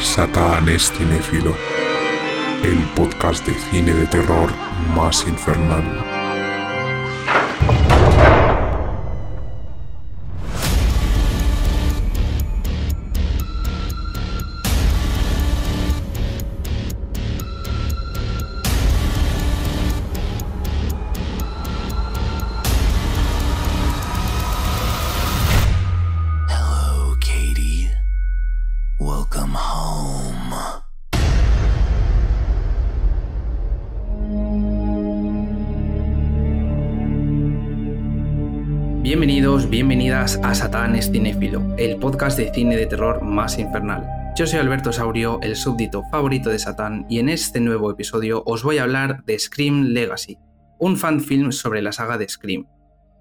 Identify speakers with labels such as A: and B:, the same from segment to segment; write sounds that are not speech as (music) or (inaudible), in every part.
A: Satán es cinéfilo, el podcast de cine de terror más infernal.
B: A Satán es Cinéfilo, el podcast de cine de terror más infernal. Yo soy Alberto Saurio, el súbdito favorito de Satán, y en este nuevo episodio os voy a hablar de Scream Legacy, un fanfilm sobre la saga de Scream.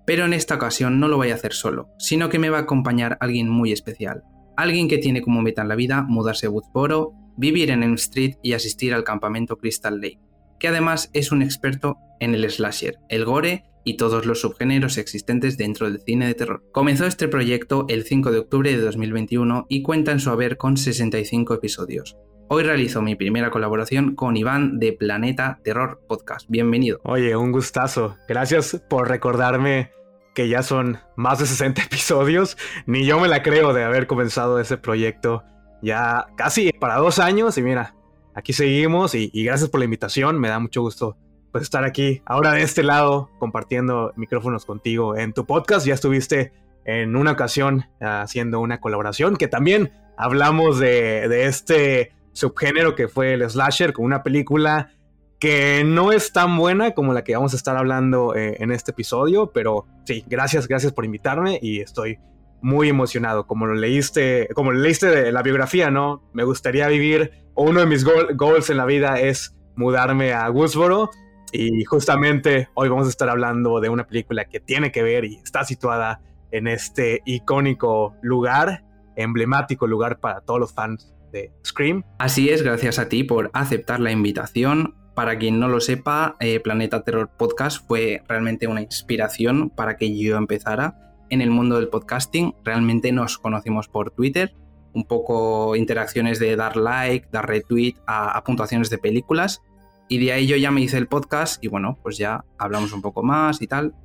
B: Pero en esta ocasión no lo voy a hacer solo, sino que me va a acompañar alguien muy especial. Alguien que tiene como meta en la vida mudarse a Woodsboro, vivir en Elm Street y asistir al campamento Crystal Lake, que además es un experto en el slasher, el gore y todos los subgéneros existentes dentro del cine de terror. Comenzó este proyecto el 5 de octubre de 2021 y cuenta en su haber con 65 episodios. Hoy realizo mi primera colaboración con Iván de Planeta Terror Podcast. Bienvenido.
C: Oye, un gustazo. Gracias por recordarme que ya son más de 60 (laughs) episodios. Ni yo me la creo de haber comenzado ese proyecto ya casi para dos años. Y mira, aquí seguimos y, y gracias por la invitación. Me da mucho gusto pues, estar aquí ahora de este lado compartiendo micrófonos contigo en tu podcast. Ya estuviste en una ocasión haciendo una colaboración que también hablamos de, de este subgénero que fue el slasher con una película que no es tan buena como la que vamos a estar hablando eh, en este episodio, pero sí, gracias, gracias por invitarme y estoy muy emocionado. Como lo leíste, como lo leíste de la biografía, ¿no? Me gustaría vivir, uno de mis goal- goals en la vida es mudarme a Woodsboro y justamente hoy vamos a estar hablando de una película que tiene que ver y está situada en este icónico lugar, emblemático lugar para todos los fans de Scream.
B: Así es, gracias a ti por aceptar la invitación. Para quien no lo sepa, eh, Planeta Terror Podcast fue realmente una inspiración para que yo empezara en el mundo del podcasting. Realmente nos conocimos por Twitter, un poco interacciones de dar like, dar retweet a, a puntuaciones de películas. Y de ahí yo ya me hice el podcast y bueno, pues ya hablamos un poco más y tal.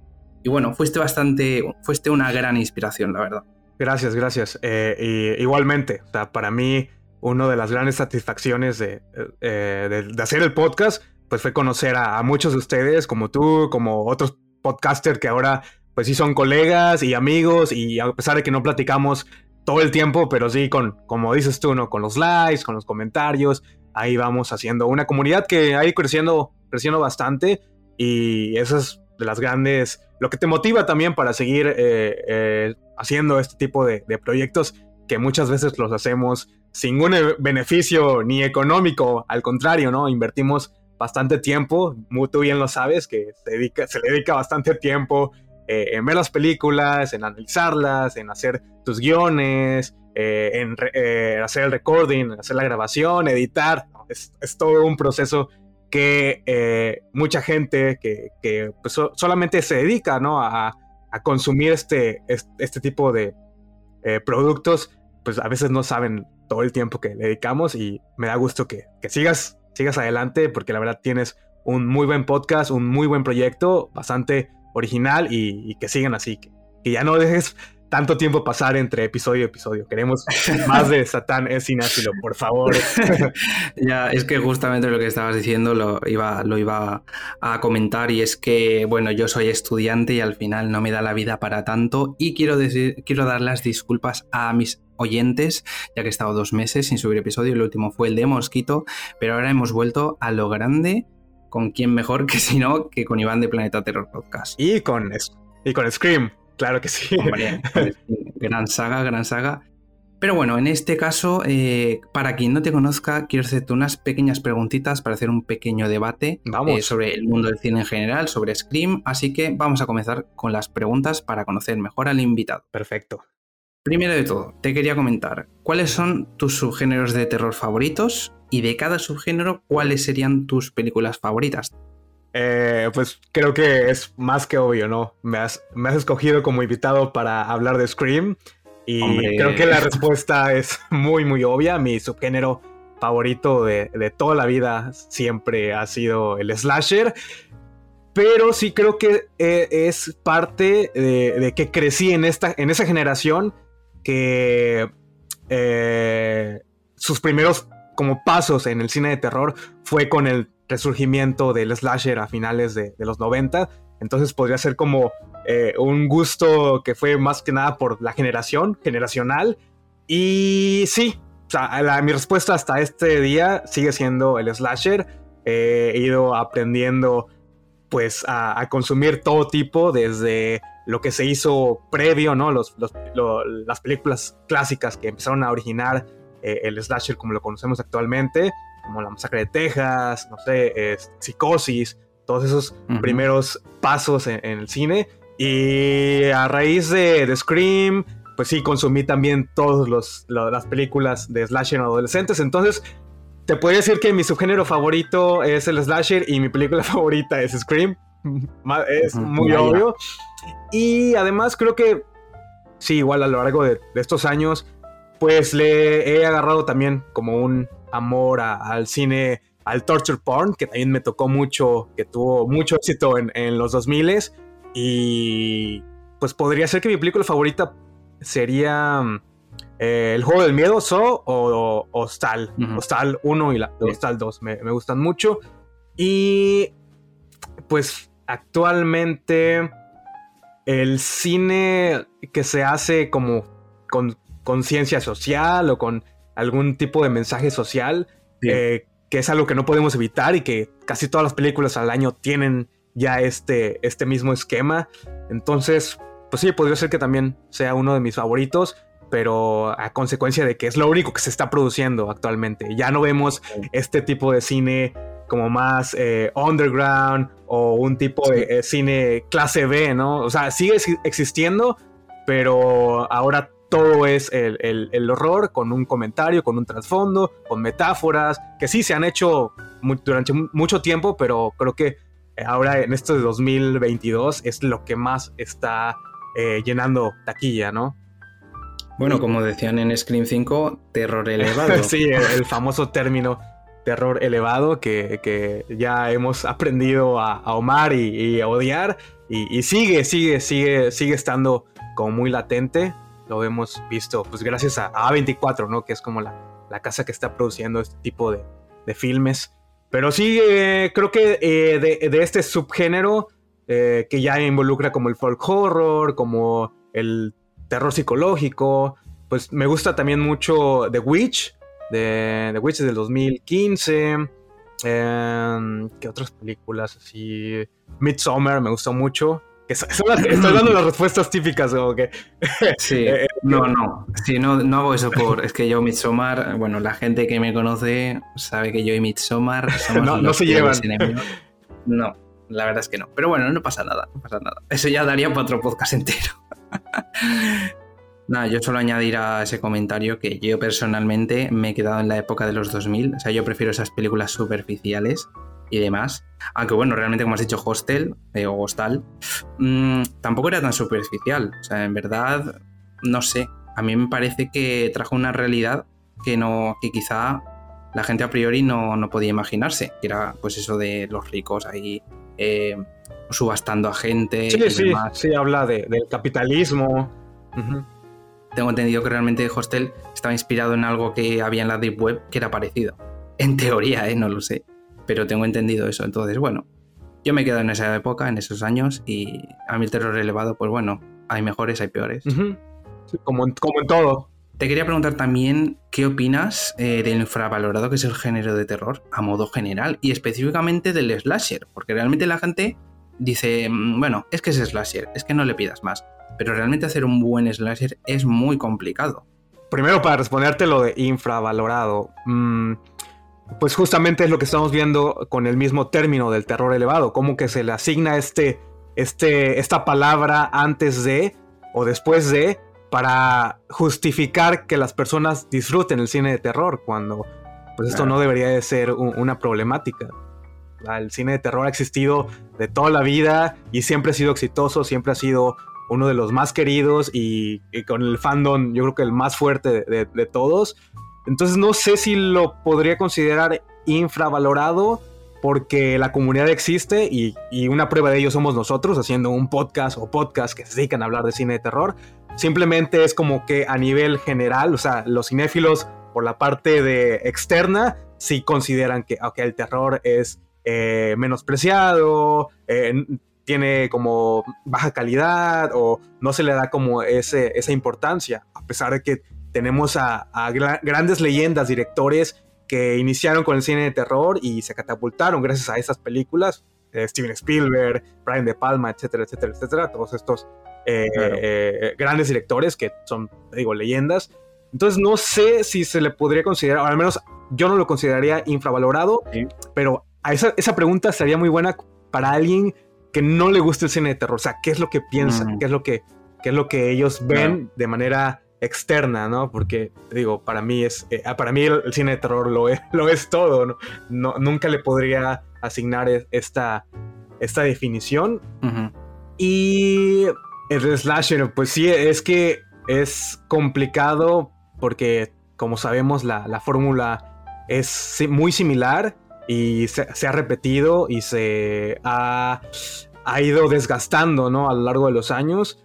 B: Y bueno, fuiste bastante, fuiste una gran inspiración, la verdad.
C: Gracias, gracias. Eh, y igualmente, o sea, para mí, una de las grandes satisfacciones de, eh, de, de hacer el podcast, pues fue conocer a, a, muchos de ustedes, como tú, como otros podcasters que ahora, pues sí son colegas y amigos, y a pesar de que no platicamos todo el tiempo, pero sí con, como dices tú, ¿no? Con los likes, con los comentarios, ahí vamos haciendo una comunidad que ido creciendo, creciendo bastante, y eso es de las grandes, lo que te motiva también para seguir eh, eh, haciendo este tipo de, proyectos que muchas veces los hacemos sin un beneficio ni económico, al contrario, ¿no? Invertimos bastante tiempo, tú bien lo sabes, que se, dedica, se le dedica bastante tiempo eh, en ver las películas, en analizarlas, en hacer tus guiones, eh, en eh, hacer el recording, hacer la grabación, editar, es, es todo un proceso que eh, mucha gente que, que pues, so, solamente se dedica ¿no? a, a, consumir este, este tipo de productos, pues a veces no saben todo el tiempo que le dedicamos y me da gusto que, que sigas, sigas adelante porque la verdad tienes un muy buen podcast, un muy buen proyecto, bastante original y, y que sigan así, que, que ya no dejes tanto tiempo pasar entre episodio y episodio. Queremos más de Satán es cinéfilo, por favor. (laughs)
B: ya, es que justamente lo que estabas diciendo lo iba, lo iba a comentar y es que, bueno, yo soy estudiante y al final no me da la vida para tanto y quiero, decir, quiero dar las disculpas a mis oyentes, ya que he estado dos meses sin subir episodio, el último fue el de Mosquito, pero ahora hemos vuelto a lo grande, con quién mejor que si no, que con Iván de Planeta Terror Podcast.
C: Y con, y con Scream. Claro que sí.
B: Hombre, gran saga, gran saga. Pero bueno, en este caso, eh, para quien no te conozca, quiero hacerte unas pequeñas preguntitas para hacer un pequeño debate eh, sobre el mundo del cine en general, sobre Scream. Así que vamos a comenzar con las preguntas para conocer mejor al invitado.
C: Perfecto.
B: Primero de todo, te quería comentar, ¿cuáles son tus subgéneros de terror favoritos? Y de cada subgénero, ¿cuáles serían tus películas favoritas?
C: Eh, pues creo que es más que obvio, ¿no? Me has, me has escogido como invitado para hablar de Scream y creo que la respuesta (laughs) es muy, muy obvia. Mi subgénero favorito de, de, toda la vida siempre ha sido el slasher. Pero sí creo que eh, es parte de, que crecí en, esta, en esa generación que eh, sus primeros como pasos en el cine de terror fue con el resurgimiento del slasher a finales de, los 90. Entonces podría ser como eh, un gusto que fue más que nada por la generación, generacional. Y sí, o sea, mi respuesta hasta este día sigue siendo el slasher. he ido aprendiendo pues a, consumir todo tipo, desde lo que se hizo previo, ¿no? Los, las películas clásicas que empezaron a originar eh, el slasher como lo conocemos actualmente, como La Masacre de Texas, no sé, Psicosis, todos esos primeros pasos en, el cine. Y a raíz de, de Scream, pues sí, consumí también todas las películas de slasher adolescentes. Entonces, te podría decir que mi subgénero favorito es el slasher y mi película (laughs) favorita es Scream. Es muy obvio. Y además creo que, sí, igual a lo largo de, estos años, pues le he agarrado también como un amor al cine, al torture porn, que también me tocó mucho, que tuvo mucho éxito en, en los 2000 y pues podría ser que mi película favorita sería eh, el juego del miedo, So o, Hostal. Hostal 1 y la Hostal 2 me, gustan mucho. Y pues actualmente el cine que se hace como con conciencia social o con algún tipo de mensaje social, eh, que es algo que no podemos evitar y que casi todas las películas al año tienen ya este, este mismo esquema. Entonces, pues sí, podría ser que también sea uno de mis favoritos pero a consecuencia de que es lo único que se está produciendo actualmente. Ya no vemos este tipo de cine como más eh, underground o un tipo de eh, cine clase B, ¿no? O sea, sigue existiendo, pero ahora todo es el, horror con un comentario, con un trasfondo, con metáforas, que sí se han hecho durante mucho tiempo, pero creo que ahora en esto de 2022 es lo que más está eh, llenando taquilla, ¿no?
B: Bueno, como decían en Scream 5, terror elevado. (laughs)
C: sí, el, famoso término terror elevado que, ya hemos aprendido a, a amar y, a odiar. Y, sigue, sigue, sigue, sigue estando como muy latente. Lo hemos visto, pues gracias a A24, ¿no? Que es como la, casa que está produciendo este tipo de, filmes. Pero sí, eh, creo que eh, de, este subgénero eh, que ya involucra como el folk horror, como el terror psicológico. Pues me gusta también mucho The Witch, de The Witch del 2015. Em, ¿Qué otras películas así? Midsommar me gustó mucho. Estoy dando las respuestas típicas, como que. (laughs)
B: Sí, eh, no, no. Sí, no, no hago eso por. Es que yo, Midsommar, bueno, la gente que me conoce sabe que yo y Midsommar (laughs)
C: no, no se llevan.
B: No, la verdad es que no. Pero bueno, no pasa nada, no pasa nada. Eso ya daría para otro podcast entero. (laughs) Nada, yo solo añadir a ese comentario que yo personalmente me he quedado en la época de los 2000. O sea, yo prefiero esas películas superficiales y demás. Aunque bueno, realmente como has dicho, Hostel eh, o Hostal, mm, tampoco era tan superficial. O sea, en verdad, no sé. A mí me parece que trajo una realidad que no, que quizá la gente a priori no, no podía imaginarse. Que era pues eso de los ricos ahí eh, subastando a gente.
C: Sí, sí, sí, habla de, del capitalismo.
B: Tengo entendido que realmente Hostel estaba inspirado en algo que había en la Deep Web que era parecido. En teoría, ¿eh? no lo sé. Pero tengo entendido eso. Entonces, bueno, yo me quedo en esa época, en esos años, y a mí el terror elevado, pues bueno, hay mejores, hay peores.
C: como, en, como en todo.
B: Te quería preguntar también qué opinas eh, del infravalorado que es el género de terror a modo general y específicamente del slasher, porque realmente la gente dice, mm, bueno, es que es slasher, es que no le pidas más. Pero realmente hacer un buen slasher es muy complicado.
C: Primero, para responderte lo de infravalorado, mm, pues justamente es lo que estamos viendo con el mismo término del terror elevado, como que se le asigna este, este, esta palabra antes de o después de para justificar que las personas disfruten el cine de terror, cuando pues esto no debería de ser una problemática. El cine de terror ha existido de toda la vida y siempre ha sido exitoso, siempre ha sido uno de los más queridos y, con el fandom yo creo que el más fuerte de, todos. Entonces no sé si lo podría considerar infravalorado porque la comunidad existe y, una prueba de ello somos nosotros haciendo un podcast o podcast que se dedican a hablar de cine de terror. Simplemente es como que a nivel general, o sea, los cinéfilos por la parte de externa sí consideran que el terror es eh, menospreciado, eh, tiene como baja calidad o no se le da como ese, esa importancia, a pesar de que tenemos a, grandes leyendas, directores que iniciaron con el cine de terror y se catapultaron gracias a esas películas, eh, Steven Spielberg, Brian De Palma, etcétera, etcétera, etcétera, todos estos grandes directores que son, digo, leyendas. Entonces no sé si se le podría considerar, o al menos yo no lo consideraría infravalorado, pero a esa, esa pregunta sería muy buena para alguien que no le gusta el cine de terror. O sea, ¿qué es lo que piensan? Mm. ¿Qué es lo que, qué es lo que ellos ven de manera externa, ¿no? Porque, digo, para mí es, eh, para mí el, cine de terror lo es, (laughs) lo es todo, ¿no? no nunca le podría asignar esta, esta definición. Y el slasher, pues sí, es que es complicado porque, como sabemos, la, la fórmula es muy similar y se, ha repetido y se ha, ido desgastando ¿no? a lo largo de los años.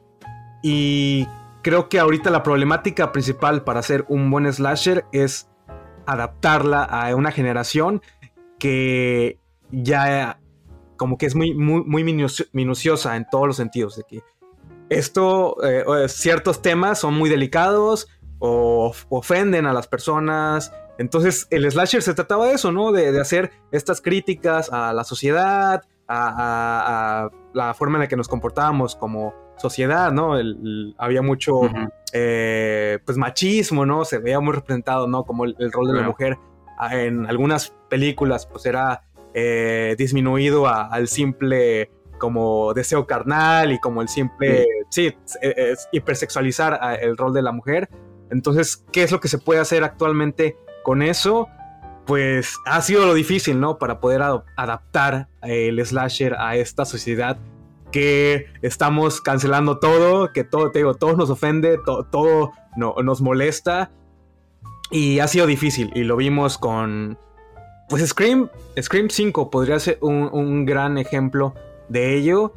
C: Y creo que ahorita la problemática principal para hacer un buen slasher es adaptarla a una generación que ya como que es muy, muy, minuciosa en todos los sentidos. De que esto, eh, ciertos temas son muy delicados o ofenden a las personas entonces, el slasher se trataba de eso, ¿no? De, hacer estas críticas a la sociedad, a, la forma en la que nos comportábamos como sociedad, ¿no? había mucho, eh, pues, machismo, ¿no? Se veía muy representado, ¿no? Como el, rol de la mujer ah, en algunas películas, pues, era eh, disminuido al simple como deseo carnal y como el simple, sí, hipersexualizar el rol de la mujer. Entonces, ¿qué es lo que se puede hacer actualmente con eso, pues ha sido lo difícil, ¿no? Para poder adaptar el slasher a esta sociedad que estamos cancelando todo, que todo, te digo, todo nos ofende, todo no, nos molesta. Y ha sido difícil, y lo vimos con... Pues Scream, Scream 5 podría ser un, gran ejemplo de ello.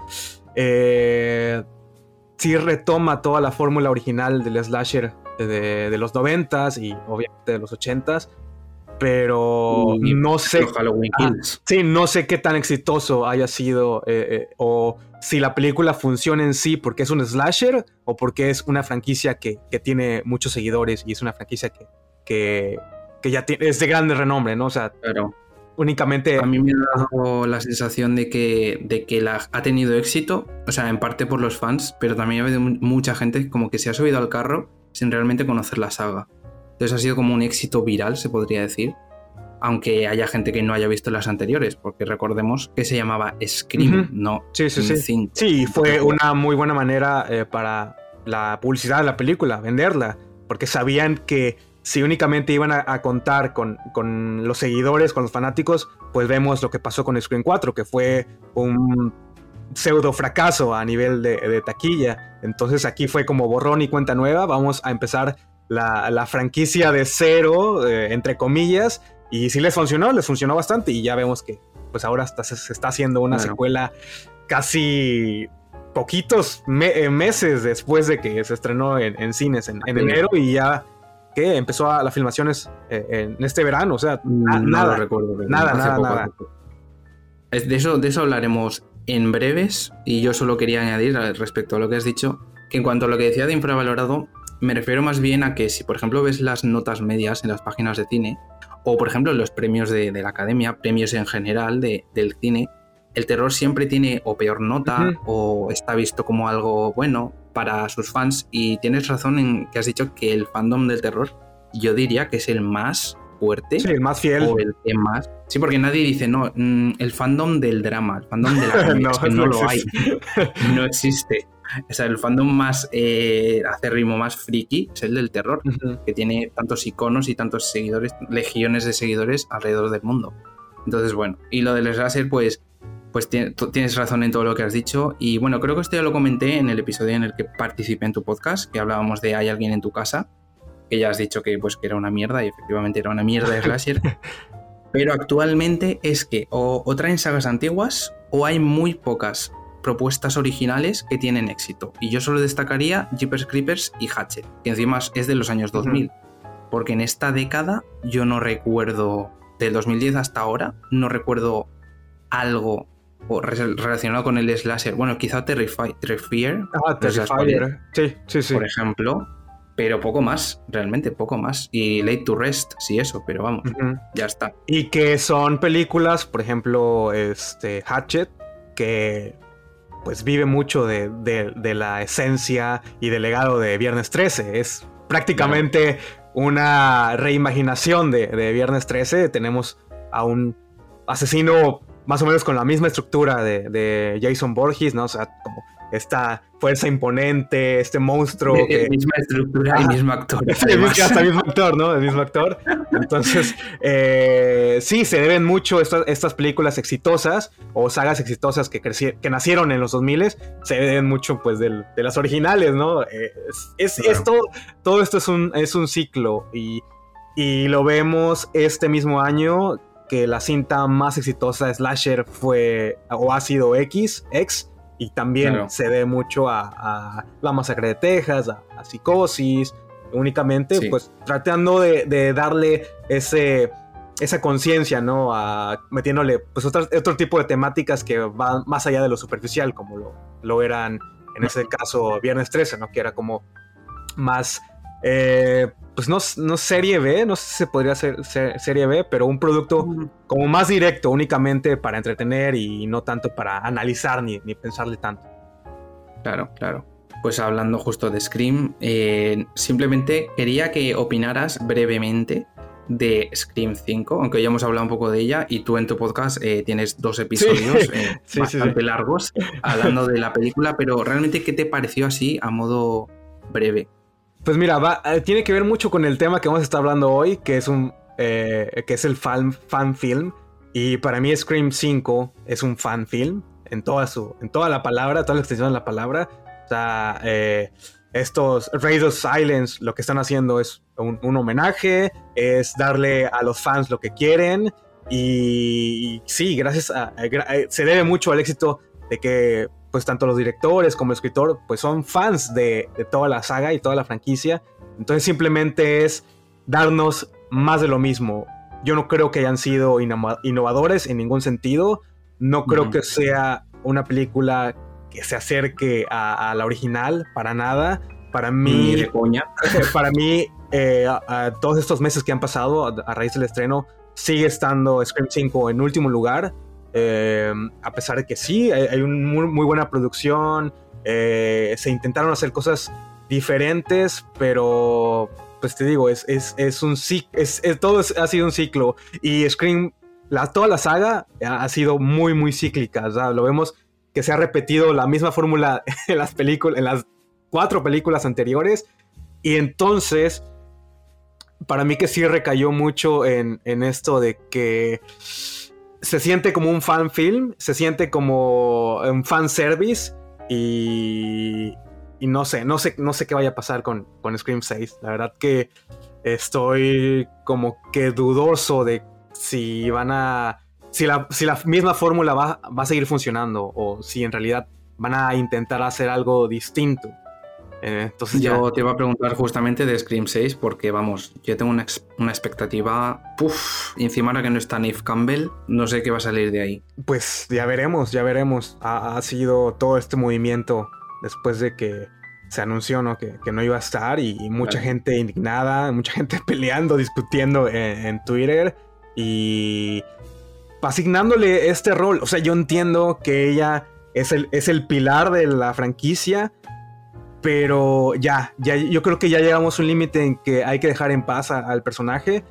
C: Eh, sí retoma toda la fórmula original del slasher de, los noventas y obviamente de los ochentas, pero no sé.
B: Halloween ah,
C: sí, no sé qué tan exitoso haya sido eh, eh, o si la película funciona en sí porque es un slasher o porque es una franquicia que, tiene muchos seguidores y es una franquicia que, que, ya tiene, es de grande renombre, ¿no? O sea, únicamente...
B: A mí me ha dado la sensación de que, de que la, ha tenido éxito, o sea, en parte por los fans, pero también ha habido mucha gente como que se ha subido al carro sin realmente conocer la saga. Entonces ha sido como un éxito viral, se podría decir, aunque haya gente que no haya visto las anteriores, porque recordemos que se llamaba Scream, no
C: sí, sí, sí. Sí, fue una muy buena manera eh, para la publicidad de la película, venderla, porque sabían que si únicamente iban a, contar con, con, los seguidores, con los fanáticos, pues vemos lo que pasó con Scream 4, que fue un pseudo fracaso a nivel de, taquilla. Entonces aquí fue como borrón y cuenta nueva. Vamos a empezar la, franquicia de cero, eh, entre comillas. Y sí les funcionó, les funcionó bastante. Y ya vemos que pues ahora se, está haciendo una secuela casi poquitos eh, meses después de que se estrenó en, cines en, enero y ya que empezó a las filmaciones eh, en este verano. O sea, nada, recuerdo, nada, nada, nada.
B: De eso, de eso hablaremos en breves, y yo solo quería añadir respecto a lo que has dicho, que en cuanto a lo que decía de infravalorado, me refiero más bien a que si por ejemplo ves las notas medias en las páginas de cine, o por ejemplo los premios de, la academia, premios en general del cine, el terror siempre tiene o peor nota o está visto como algo bueno para sus fans y tienes razón en que has dicho que el fandom del terror yo diría que es el más fuerte.
C: Sí, el más fiel.
B: O el que más. Sí, porque nadie dice, no, mm, el fandom del drama, el fandom de la (laughs) no, que no, lo hay. (laughs) No existe. O sea, el fandom más eh, acérrimo, más friki, es el del terror, que tiene tantos iconos y tantos seguidores, legiones de seguidores alrededor del mundo. Entonces, bueno, y lo del slasher, pues, pues tienes razón en todo lo que has dicho. Y bueno, creo que esto ya lo comenté en el episodio en el que participé en tu podcast, que hablábamos de Hay alguien en tu casa, que ya has dicho que, pues, que era una mierda, y efectivamente era una mierda de slasher. (laughs) Pero actualmente es que o, o traen sagas antiguas o hay muy pocas propuestas originales que tienen éxito. Y yo solo destacaría Jeepers Creepers y Hatchet, que encima es de los años 2000. Porque en esta década yo no recuerdo, del 2010 hasta ahora, no recuerdo algo relacionado con el slasher. Bueno, quizá Terrifier.
C: Ah, Terrifier. Sí, sí, sí.
B: Por ejemplo. Pero poco más, realmente, poco más. Y Late to Rest, sí, eso, pero vamos, ya está.
C: Y que son películas, por ejemplo, este Hatchet, que pues vive mucho de, la esencia y del legado de Viernes 13. Es prácticamente una reimaginación de, de, Viernes 13. Tenemos a un asesino más o menos con la misma estructura de, de Jason Borges, ¿no? O sea, como esta fuerza imponente, este monstruo.
B: que... Misma estructura y mismo actor. (laughs)
C: hasta mismo actor, ¿no? El mismo actor. Entonces, eh, sí, se deben mucho estas, estas películas exitosas o sagas exitosas que, que nacieron en los 2000 se deben mucho, pues, de las originales, ¿no? Eh, es, esto, todo esto es un, es un ciclo y, y lo vemos este mismo año que la cinta más exitosa de Slasher fue o ha sido X, X y también se ve mucho a, La Masacre de Texas, a, Psicosis, únicamente pues tratando de, darle ese, esa conciencia, ¿no? A, metiéndole pues otro, otro, tipo de temáticas que van más allá de lo superficial, como lo, lo eran en ese caso Viernes 13, ¿no? Que era como más... Eh, pues no, no serie B, no sé si se podría hacer serie B, pero un producto como más directo, únicamente para entretener y no tanto para analizar ni, ni pensarle tanto.
B: Claro, claro. Pues hablando justo de Scream, eh, simplemente quería que opinaras brevemente de Scream 5, aunque ya hemos hablado un poco de ella y tú en tu podcast eh, tienes dos episodios (laughs) eh, bastante largos hablando de la película, pero realmente ¿qué te pareció así a modo breve?
C: Pues mira, eh, tiene que ver mucho con el tema que vamos a estar hablando hoy, que es un eh, que es el fan, fan film. Y para mí Scream 5 es un fan film en toda su, en toda la palabra, toda la extensión de la palabra. O sea, eh, estos Radio Silence lo que están haciendo es un, homenaje, es darle a los fans lo que quieren. Y, sí, gracias a, se debe mucho al éxito de que pues tanto los directores como el escritor, pues son fans de, toda la saga y toda la franquicia. Entonces simplemente es darnos más de lo mismo. Yo no creo que hayan sido innovadores en ningún sentido. No creo que sea una película que se acerque a, la original para nada. Para mí, (laughs) para mí, eh, todos estos meses que han pasado a, raíz del estreno, sigue estando Scream 5 en último lugar. Em, a pesar de que sí, hay, una muy, buena producción, eh, se intentaron hacer cosas diferentes, pero pues te digo, es, es, un es, todo ha sido un ciclo. Y Scream, la, toda la saga ha, sido muy, muy cíclica. Lo vemos que se ha repetido la misma fórmula (laughs) en las películas, en las cuatro películas anteriores. Y entonces, para mí que sí recayó mucho en, en esto de que se siente como un fan film, se siente como un fan service y, y no sé, no sé, no sé qué vaya a pasar con, con Scream 6. La verdad que estoy como que dudoso de si van a, si la, si la misma fórmula va, va a seguir funcionando o si en realidad van a intentar hacer algo distinto.
B: Eh, entonces yo te iba a preguntar justamente de Scream 6 porque vamos, yo tengo una, expectativa, puff, encima ahora que no está Neve Campbell, no sé qué va a salir de ahí.
C: Pues ya veremos, ya veremos. Ha, sido todo este movimiento después de que se anunció ¿no? Que, no iba a estar y, mucha gente indignada, (laughs) mucha gente peleando, discutiendo en, Twitter y asignándole este rol. O sea, yo entiendo que ella es el, es el pilar de la franquicia pero ya, ya, yo creo que ya llegamos a un límite en que hay que dejar en paz al personaje.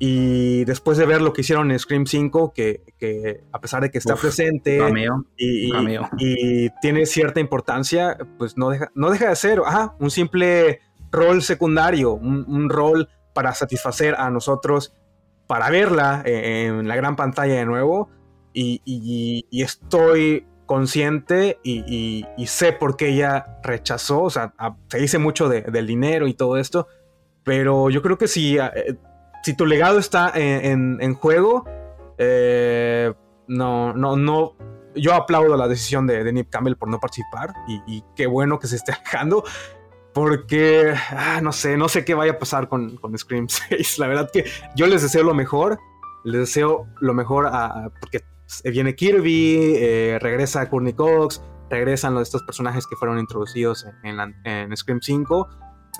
C: Y después de ver lo que hicieron en Scream 5, que, que a pesar de que está presente y, y, tiene cierta importancia, pues no deja, no deja de ser un simple rol secundario, un, rol para satisfacer a nosotros para verla en, la gran pantalla de nuevo y, estoy consciente y, sé por qué ella rechazó, o sea, se dice mucho del dinero y todo esto, pero yo creo que si, eh, si tu legado está en, juego, eh, no, no, no, yo aplaudo la decisión de, de Nip Campbell por no participar y, qué bueno que se esté (laughs) alejando. Porque, ah, no sé, no sé qué vaya a pasar con, con, Scream (laughs) 6. La verdad que yo les deseo lo mejor. Les deseo lo mejor a, porque viene Kirby, eh, regresa Courtney Cox, regresan los, estos personajes que fueron introducidos en, en, Scream 5.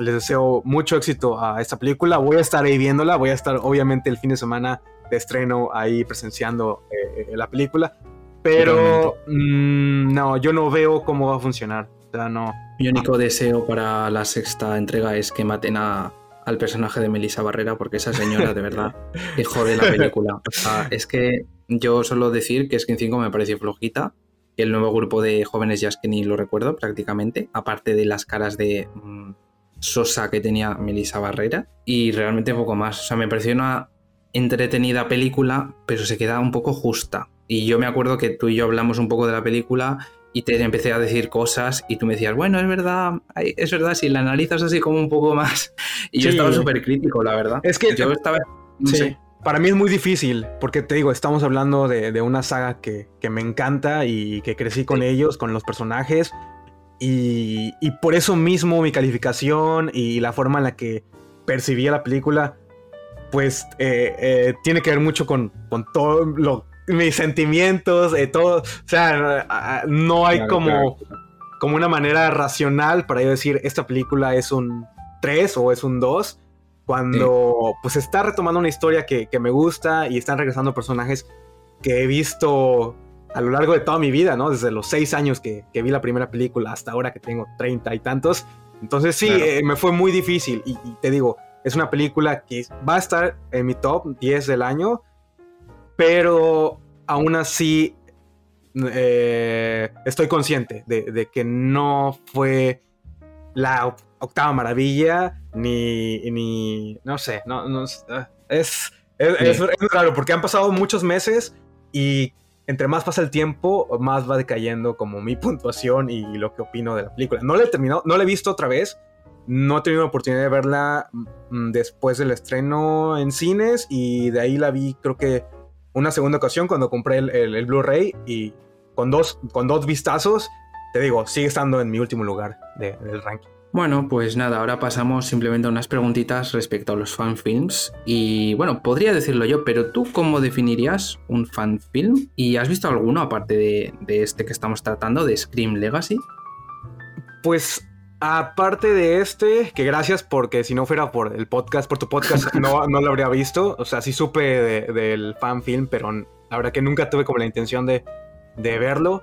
C: Les deseo mucho éxito a esta película. Voy a estar ahí viéndola. Voy a estar, obviamente, el fin de semana de estreno ahí presenciando eh, la película. Pero mm, no, yo no veo cómo va a funcionar. O sea, no.
B: Mi único deseo para la sexta entrega es que maten a, al personaje de Melissa Barrera, porque esa señora de verdad (laughs) que jode la película. es que yo solo decir que Skin 5 me pareció flojita. El nuevo grupo de jóvenes ya es que ni lo recuerdo prácticamente, aparte de las caras de mm, sosa que tenía Melissa Barrera. Y realmente poco más. O sea, me pareció una entretenida película, pero se queda un poco justa. Y yo me acuerdo que tú y yo hablamos un poco de la película y te empecé a decir cosas y tú me decías, bueno, es verdad, es verdad, si la analizas así como un poco más. (laughs) Y yo estaba súper crítico, la verdad.
C: Es que yo estaba... sí. Para mí es muy difícil, porque te digo, estamos hablando de, una saga que, me encanta y que crecí con ellos, con los personajes. Y, por eso mismo mi calificación y la forma en la que percibía la película, pues eh, eh, tiene que ver mucho con, con todo lo mis sentimientos, eh, todo. O sea, no hay como, como una manera racional para yo decir, esta película es un 3 o es un 2. Cuando pues está retomando una historia que, me gusta y están regresando personajes que he visto a lo largo de toda mi vida, ¿no? Desde los 6 años que, vi la primera película hasta ahora que tengo 30 y tantos. Entonces sí, eh, me fue muy difícil. y, te digo, es una película que va a estar en mi top 10 del año pero aún así eh, estoy consciente de, que no fue la octava maravilla, ni, ni no sé, no, no ah, es, es, raro porque han pasado muchos meses y entre más pasa el tiempo, más va decayendo como mi puntuación y lo que opino de la película. No la he terminado, no la he visto otra vez, no he tenido la oportunidad de verla mm, después del estreno en cines y de ahí la vi creo que una segunda ocasión cuando compré el, Blu-ray y con dos, con dos vistazos, te digo, sigue estando en mi último lugar del ranking.
B: Bueno, pues nada, ahora pasamos simplemente a unas preguntitas respecto a los fanfilms. Y bueno, podría decirlo yo, pero ¿tú cómo definirías un fanfilm? ¿Y has visto alguno aparte de, de este que estamos tratando, de Scream Legacy?
C: Pues Aparte de este, que gracias porque si no fuera por el podcast, por tu podcast, (laughs) no, no lo habría visto. O sea, sí supe del fan film, pero la verdad que nunca tuve como la intención de, verlo.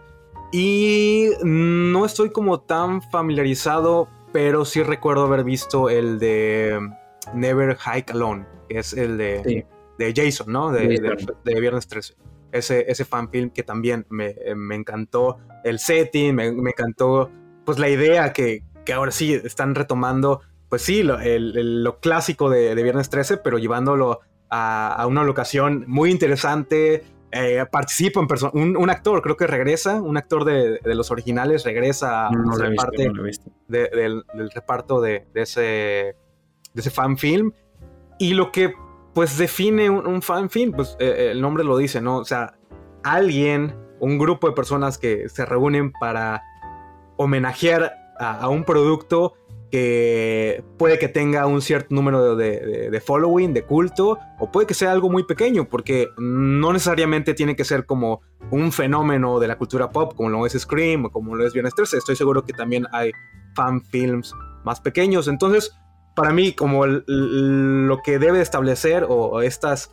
C: Y no estoy como tan familiarizado, pero sí recuerdo haber visto el de Never Hike Alone, que es el de, de Jason, ¿no? De, de, Viernes 13. Ese, ese fan film que también me, encantó el setting, me, me encantó pues la idea que, que ahora sí están retomando, pues sí, lo, clásico de, Viernes 13, pero llevándolo a, una locación muy interesante. Eh, participa en persona, un, actor, creo que regresa, un actor de, los originales regresa parte del, reparto de, ese, de ese fan film. Y lo que pues define un, fan film, pues eh, el nombre lo dice, ¿no? O sea, alguien, un grupo de personas que se reúnen para homenajear a, un producto que puede que tenga un cierto número de, following, de culto, o puede que sea algo muy pequeño, porque no necesariamente tiene que ser como un fenómeno de la cultura pop, como lo es Scream o como lo es Viernes 13. Estoy seguro que también hay fan films más pequeños. Entonces, para mí, como lo que debe establecer o, estas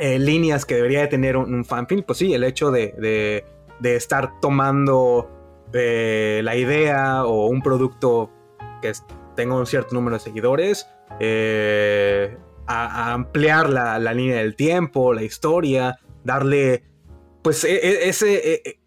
C: eh, líneas que debería de tener un, fan film, pues sí, el hecho de, de estar tomando la idea o un producto que tenga un cierto número de seguidores, eh, a, ampliar la, línea del tiempo, la historia, darle, pues, e, e, ese... E,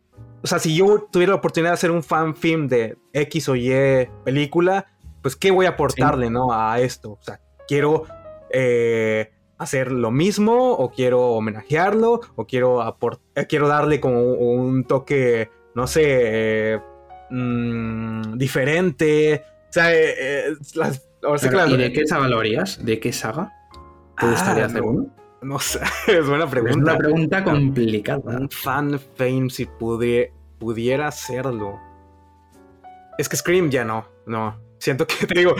C: o sea, si yo tuviera la oportunidad de hacer un fan film de X o Y película, pues, ¿qué voy a aportarle, ¿no? A esto. O sea, quiero... Eh, hacer lo mismo o quiero homenajearlo o quiero, eh, quiero darle como un toque, no sé, eh, mm, diferente. O sea, eh,
B: ¿Y de qué saga lo harías? ¿De qué saga? ¿Te ah, gustaría hacer uno?
C: No sé, (laughs) es buena pregunta. Es
B: una pregunta complicada.
C: Un fan fame si pudiera hacerlo. Es que Scream ya no, no. Siento que (laughs) te digo,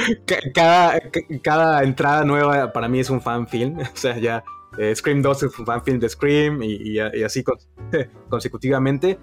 C: cada, cada entrada nueva para mí es un fan film. (laughs) O sea, ya eh, Scream 2 es un fan film de Scream y, así consecutivamente.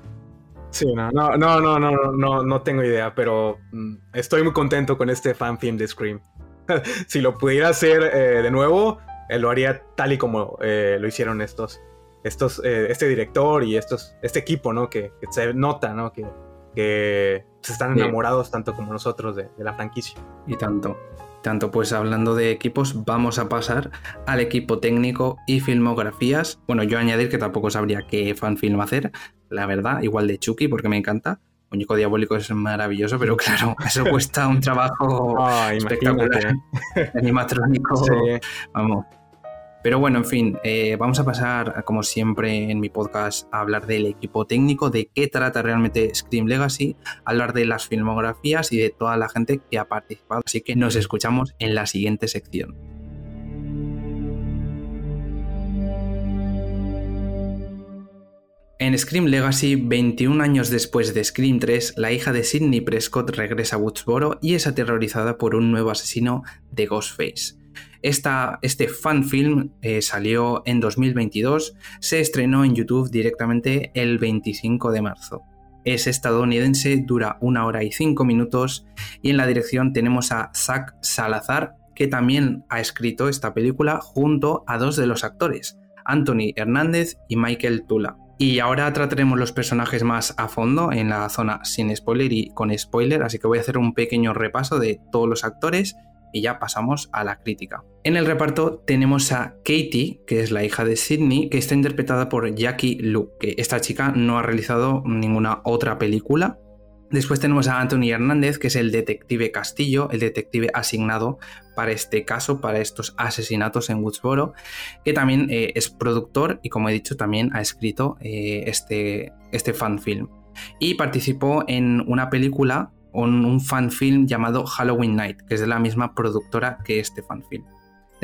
C: Sí, no, no, no, no, no, no, no tengo idea, pero mm, estoy muy contento con este fan film de Scream. (laughs) si lo pudiera hacer eh, de nuevo, eh, lo haría tal y como lo hicieron estos, estos, este director y estos, este equipo, ¿no? Que, que se nota, ¿no? Que, que están enamorados tanto como nosotros de, la franquicia.
B: Y tanto. Tanto, pues hablando de equipos, vamos a pasar al equipo técnico y filmografías. Bueno, yo añadir que tampoco sabría qué fanfilm hacer, la verdad, igual de Chucky, porque me encanta. Muñeco Diabólico es maravilloso, pero claro, (laughs) eso cuesta un trabajo espectacular. (laughs) Animatrónico, vamos, pero bueno, en fin, eh, vamos a pasar, como siempre en mi podcast, a hablar del equipo técnico, de qué trata realmente Scream Legacy, hablar de las filmografías y de toda la gente que ha participado. Así que nos escuchamos en la siguiente sección. En Scream Legacy, 21 años después de Scream 3, la hija de Sidney Prescott regresa a Woodsboro y es aterrorizada por un nuevo asesino de Ghostface este fan film eh, salió en 2022, se estrenó en YouTube directamente el 25 de marzo. Es estadounidense, dura una hora y cinco minutos y en la dirección tenemos a Zack Salazar, que también ha escrito esta película junto a dos de los actores, Anthony Hernández y Michael Tula. Y ahora trataremos los personajes más a fondo en la zona sin spoiler y con spoiler, así que voy a hacer un pequeño repaso de todos los actores y ya pasamos a la crítica. En el reparto tenemos a Katie, que es la hija de Sidney, que está interpretada por Jackie Lu, que esta chica no ha realizado ninguna otra película. Después tenemos a Anthony Hernández, que es el detective Castillo, el detective asignado para este caso, para estos asesinatos en Woodsboro, que también eh, es productor y como he dicho también ha escrito eh, este, este fan film. Y participó en una película un, un fanfilm llamado Halloween Night, que es de la misma productora que este fanfilm.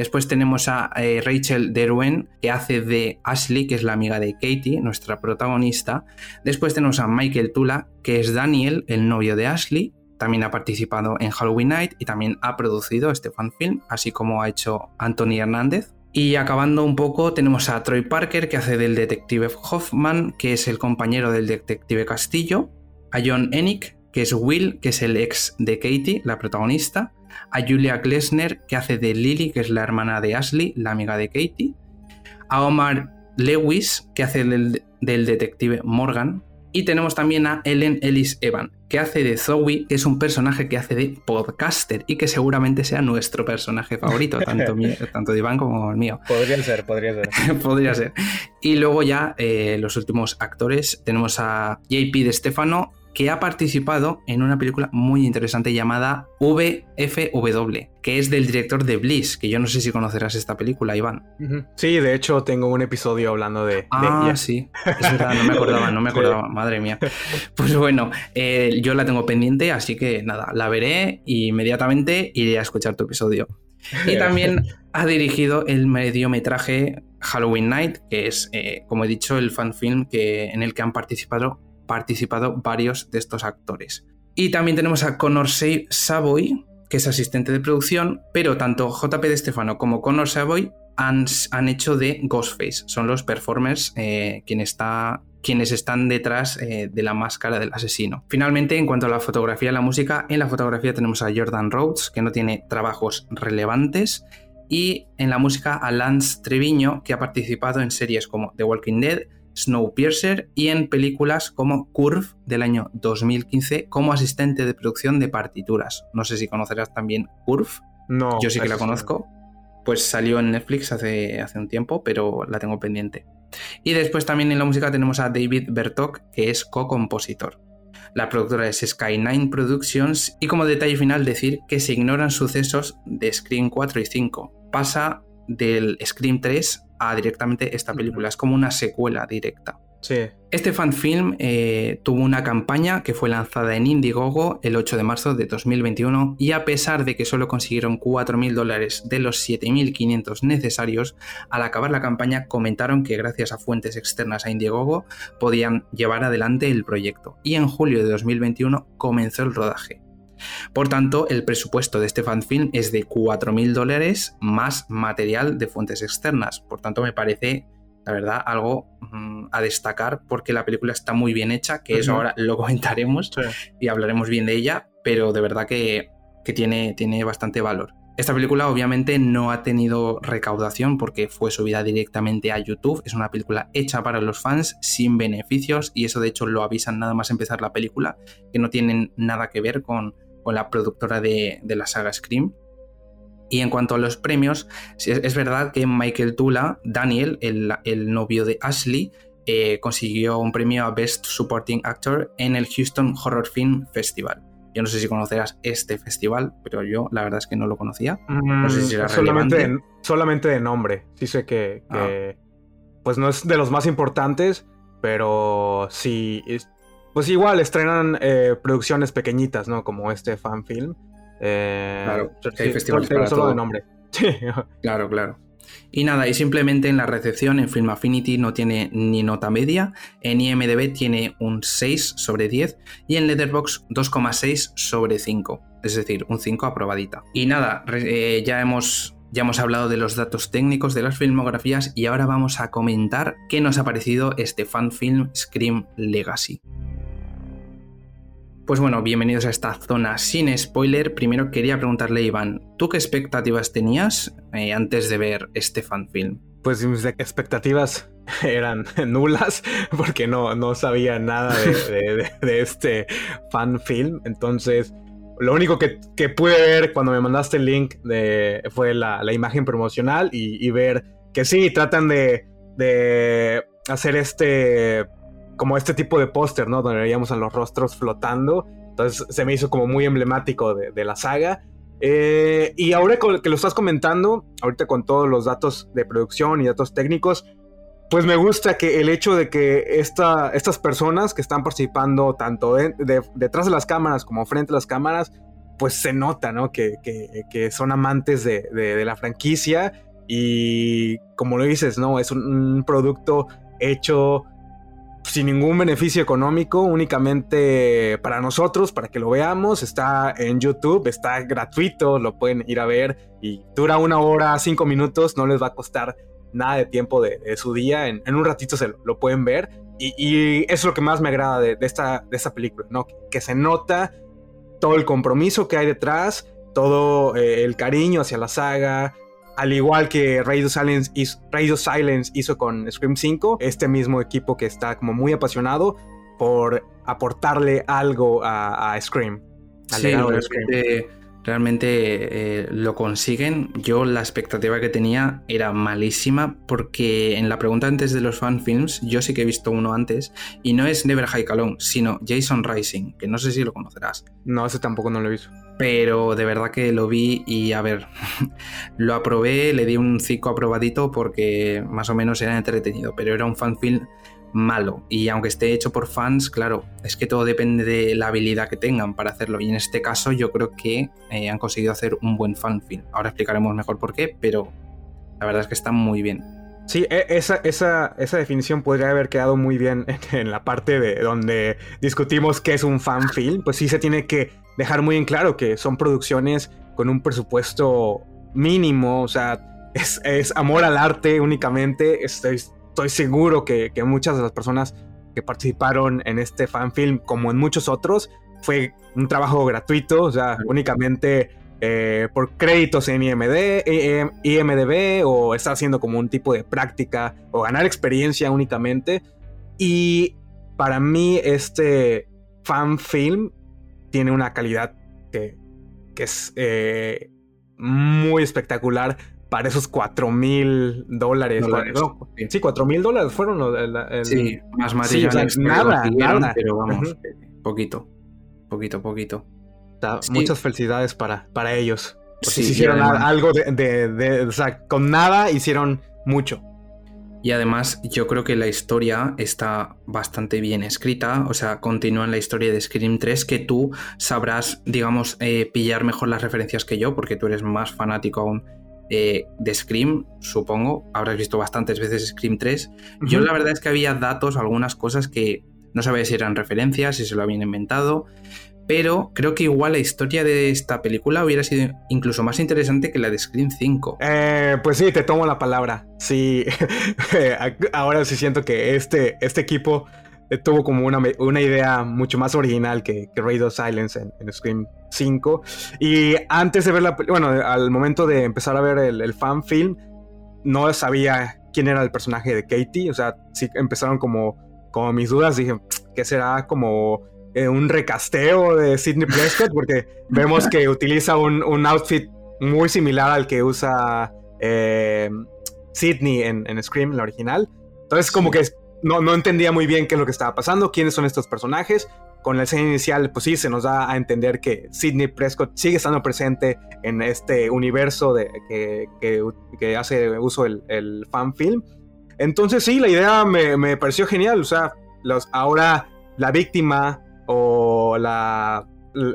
B: Después tenemos a eh, Rachel Derwin, que hace de Ashley, que es la amiga de Katie, nuestra protagonista. Después tenemos a Michael Tula, que es Daniel, el novio de Ashley. También ha participado en Halloween Night y también ha producido este fanfilm, así como ha hecho Anthony Hernández. Y acabando un poco, tenemos a Troy Parker, que hace del detective Hoffman, que es el compañero del detective Castillo. A John Enick, que es Will, que es el ex de Katie, la protagonista, a Julia Glesner, que hace de Lily, que es la hermana de Ashley, la amiga de Katie, a Omar Lewis, que hace del, detective Morgan, y tenemos también a Ellen Ellis Evan, que hace de Zoe, que es un personaje que hace de podcaster y que seguramente sea nuestro personaje favorito, (laughs) tanto, tanto de Iván como el mío.
C: Podría ser, podría ser. (laughs)
B: podría ser. Y luego ya eh, los últimos actores, tenemos a JP de Stefano, que ha participado en una película muy interesante llamada VFW, que es del director de Bliss, que yo no sé si conocerás esta película, Iván.
C: Sí, de hecho tengo un episodio hablando de...
B: Ah, sí, es verdad, no me acordaba, no me (laughs) acordaba, madre mía. Pues bueno, eh, yo la tengo pendiente, así que nada, la veré e inmediatamente iré a escuchar tu episodio. Y también (laughs) ha dirigido el mediometraje Halloween Night, que es, eh, como he dicho, el fanfilm que, en el que han participado participado varios de estos actores. Y también tenemos a Connor Savoy, que es asistente de producción, pero tanto JP de Stefano como Connor Savoy han, han hecho de Ghostface. Son los performers eh, está, quienes están detrás eh, de la máscara del asesino. Finalmente, en cuanto a la fotografía y la música, en la fotografía tenemos a Jordan Rhodes, que no tiene trabajos relevantes, y en la música a Lance Treviño, que ha participado en series como The Walking Dead, Snowpiercer y en películas como Curve del año 2015 como asistente de producción de partituras. No sé si conocerás también Curve.
C: No.
B: Yo sí que la conozco. Pues salió en Netflix hace, hace un tiempo, pero la tengo pendiente. Y después también en la música tenemos a David Bertok, que es co-compositor. La productora es Sky9 Productions y como detalle final decir que se ignoran sucesos de Screen 4 y 5. Pasa del Scream 3 a directamente esta película. Es como una secuela directa.
C: Sí.
B: Este fanfilm eh, tuvo una campaña que fue lanzada en Indiegogo el 8 de marzo de 2021 y a pesar de que solo consiguieron 4.000 dólares de los 7.500 necesarios, al acabar la campaña comentaron que gracias a fuentes externas a Indiegogo podían llevar adelante el proyecto y en julio de 2021 comenzó el rodaje. Por tanto, el presupuesto de este fanfilm es de 4.000 dólares más material de fuentes externas. Por tanto, me parece la verdad, algo mm, a destacar porque la película está muy bien hecha, que eso ahora lo comentaremos y hablaremos bien de ella, pero de verdad que, tiene, tiene bastante valor. Esta película obviamente no ha tenido recaudación porque fue subida directamente a YouTube. Es una película hecha para los fans, sin beneficios, y eso de hecho lo avisan nada más empezar la película, que no tienen nada que ver con, la productora de, de la saga Scream. Y en cuanto a los premios, es verdad que Michael Tula, Daniel, el, novio de Ashley, eh, consiguió un premio a Best Supporting Actor en el Houston Horror Film Festival. Yo no sé si conocerás este festival, pero yo la verdad es que no lo conocía. No sé si era
C: mm, solamente, de, solamente de nombre. Sí sé que, ah. pues no es de los más importantes, pero sí, pues igual estrenan eh, producciones pequeñitas, ¿no? Como este fan film.
B: Eh, claro, hay festivales para
C: solo de nombre. (laughs)
B: claro, claro. Y nada, y simplemente en la recepción en Film Affinity no tiene ni nota media, en IMDB tiene un 6 sobre 10 y en Letterboxd 2,6 sobre 5, es decir, un 5 aprobadita. Y nada, eh, ya hemos ya hemos hablado de los datos técnicos de las filmografías y ahora vamos a comentar qué nos ha parecido este fan film Scream Legacy. Pues bueno, bienvenidos a esta zona sin spoiler. Primero quería preguntarle, Iván, ¿tú qué expectativas tenías eh, antes de ver este fanfilm?
C: Pues mis expectativas (laughs) eran (laughs) nulas porque no, no sabía nada de, (laughs) este fanfilm. Entonces, lo único que, pude ver cuando me mandaste el link de, fue la, imagen promocional y, ver que sí, tratan de, de hacer este como este tipo de póster, ¿no? Donde veíamos a los rostros flotando. Entonces se me hizo como muy emblemático de, la saga. Eh, y ahora que lo estás comentando, ahorita con todos los datos de producción y datos técnicos, pues me gusta que el hecho de que esta, estas personas que están participando tanto detrás de las cámaras como frente a las cámaras, pues se nota, ¿no? Que, son amantes de, la franquicia y como lo dices, ¿no? Es un producto hecho sin ningún beneficio económico, únicamente para nosotros, para que lo veamos. Está en YouTube, está gratuito, lo pueden ir a ver y dura una hora, cinco minutos, no les va a costar nada de tiempo de, su día. En, un ratito se lo, pueden ver y, es lo que más me agrada de, esta, de esta película, ¿no? Que, se nota todo el compromiso que hay detrás, todo eh, el cariño hacia la saga, al igual que Radio Silence, hizo, Silence hizo con Scream 5, este mismo equipo que está como muy apasionado por aportarle algo a, Scream.
B: sí, realmente, eh, lo consiguen. Yo la expectativa que tenía era malísima porque en la pregunta antes de los fanfilms, yo sí que he visto uno antes y no es Never High Alone, sino Jason Rising, que no sé si lo conocerás.
C: No, ese tampoco no lo he visto
B: pero de verdad que lo vi y a ver, (laughs) lo aprobé, le di un 5 aprobadito porque más o menos era entretenido, pero era un fanfilm malo y aunque esté hecho por fans, claro, es que todo depende de la habilidad que tengan para hacerlo y en este caso yo creo que eh, han conseguido hacer un buen fanfilm. Ahora explicaremos mejor por qué, pero la verdad es que está muy bien.
C: Sí, e, esa, esa, esa, definición podría haber quedado muy bien (laughs) en la parte de donde discutimos qué es un fanfilm. Pues sí se tiene que dejar muy en claro que son producciones con un presupuesto mínimo, o sea, es, amor al arte únicamente. Estoy, estoy seguro que, muchas de las personas que participaron en este fanfilm, como en muchos otros, fue un trabajo gratuito, o sea, únicamente eh, por créditos en IMD, IMDB o estar haciendo como un tipo de práctica o ganar experiencia únicamente. Y para mí este fanfilm tiene una calidad que, es eh, muy espectacular para esos 4 mil dólares. sí, 4 mil dólares fueron
B: Sí, más materiales.
C: nada, nada.
B: Pero vamos, poquito, poquito, poquito.
C: Muchas felicidades para, para ellos. Porque
B: Sí, y
C: hicieron
B: además-
C: algo de, de- de- O sea, con nada hicieron mucho.
B: Y además yo creo que la historia está bastante bien escrita, o sea, continúa en la historia de Scream 3 que tú sabrás, digamos, eh, pillar mejor las referencias que yo, porque tú eres más fanático aún eh, de Scream, supongo, habrás visto bastantes veces Scream 3. Yo la verdad es que había datos, algunas cosas que no sabía si eran referencias, si se lo habían inventado, pero creo que igual la historia de esta película hubiera sido incluso más interesante que la de Scream 5.
C: Eh, pues sí, te tomo la palabra. Sí, (laughs) ahora sí siento que este, este equipo eh, tuvo como una, una idea mucho más original que, que Raid of Silence en, en Scream 5. Y antes de ver la bueno, al momento de empezar a ver el, el fan film, no sabía quién era el personaje de Katie. O sea, sí empezaron como, como mis dudas. Dije, ¿qué será como eh, un recasteo de Sidney Prescott? Porque (laughs) vemos que utiliza un, un outfit muy similar al que usa eh, Sidney en, en Scream, la original. Entonces, como que no, no entendía muy bien qué es lo que estaba pasando, quiénes son estos personajes. Con la escena inicial, pues sí, se nos da a entender que Sidney Prescott sigue estando presente en este universo de, que, que- que hace uso el, el fan film. Entonces, sí, la idea me, me pareció genial. O sea, los, ahora la víctima o la,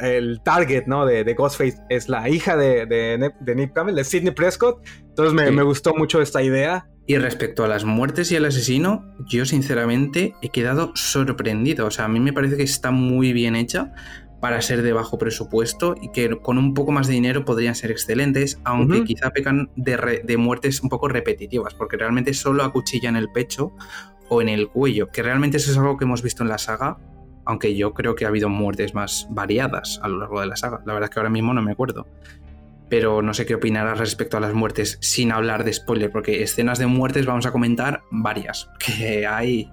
C: el target ¿no? de, de Ghostface es la hija de, de, de Nip Campbell, de Sidney Prescott. Entonces me,
B: Sí.
C: me gustó mucho esta idea.
B: Y respecto a las muertes y al asesino, yo sinceramente he quedado sorprendido. O sea, a mí me parece que está muy bien hecha para ser de bajo presupuesto y que con un poco más de dinero podrían ser excelentes, aunque quizá pecan de, re- de muertes un poco repetitivas, porque realmente solo acuchillan el pecho o en el cuello, que realmente eso es algo que hemos visto en la saga, aunque yo creo que ha habido muertes más variadas a lo largo de la saga. La verdad es que ahora mismo no me acuerdo. Pero no sé qué opinarás respecto a las muertes sin hablar de spoiler, porque escenas de muertes vamos a comentar varias, (laughs) que hay,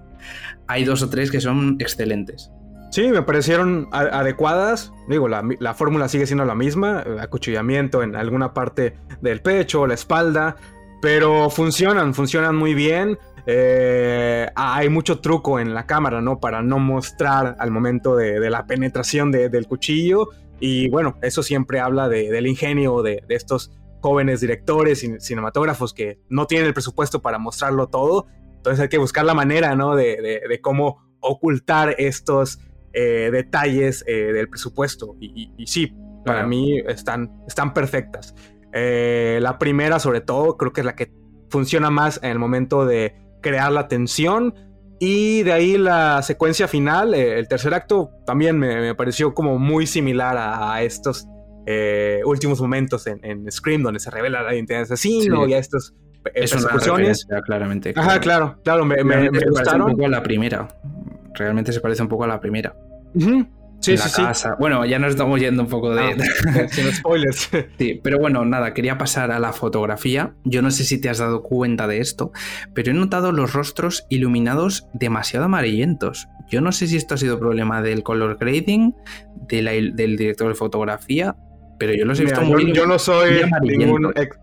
B: hay dos o tres que son excelentes.
C: Sí, me parecieron adecuadas. Digo, la, la fórmula sigue siendo la misma. Acuchillamiento en alguna parte del pecho, la espalda. Pero funcionan, funcionan muy bien. Eh, hay mucho truco en la cámara, ¿no? Para no mostrar al momento de, la penetración de- del cuchillo. Y bueno, eso siempre habla de- del ingenio de, de estos jóvenes directores y cinematógrafos que no tienen el presupuesto para mostrarlo todo. Entonces hay que buscar la manera, ¿no? De, de- cómo ocultar estos eh, detalles eh, del presupuesto. Y, y- y sí, para mí están, están perfectas. Eh, la primera, sobre todo, creo que es la que funciona más en el momento de crear la tensión. Y de ahí la secuencia final, eh, el tercer acto, también me, me pareció como muy similar a, a estos eh, últimos momentos en, en Scream, donde se revela la identidad del asesino
B: Sí.
C: y a estos
B: Es
C: persecuciones.
B: claramente.
C: Ajá, claro, claro, me, me- me
B: se parece un
C: gustaron.
B: poco a la primera. Realmente se parece un poco a la primera. En
C: sí,
B: la
C: sí.
B: casa. Bueno, ya nos estamos yendo un poco de,
C: Ah, (laughs) sin spoilers.
B: Sí, pero bueno, nada, quería pasar a la fotografía. Yo no sé si te has dado cuenta de esto, pero he notado los rostros iluminados demasiado amarillentos. Yo no sé si esto ha sido problema del color grading, de la del director de fotografía, pero yo los he
C: Mira,
B: visto
C: yo,
B: muy
C: yo no soy ningún ex-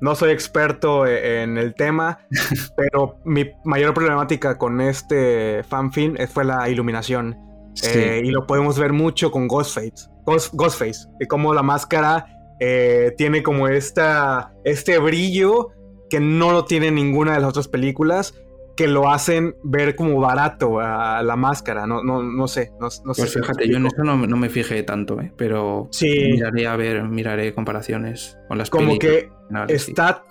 C: no soy experto e- en el tema, (laughs) pero mi mayor problemática con este fanfilm fue la iluminación.
B: Sí.
C: Eh, y lo podemos ver mucho con Ghostface. Ghost- Ghostface, y como la máscara eh, tiene como esta, este brillo que no lo tiene ninguna de las otras películas, que lo hacen ver como barato a la máscara. No, no, no sé, no, no sé
B: Pues fíjate, yo en eso no, no me fijé tanto, ¿eh? pero
C: Sí.
B: miraré a ver, miraré comparaciones con las
C: Como
B: películas
C: que está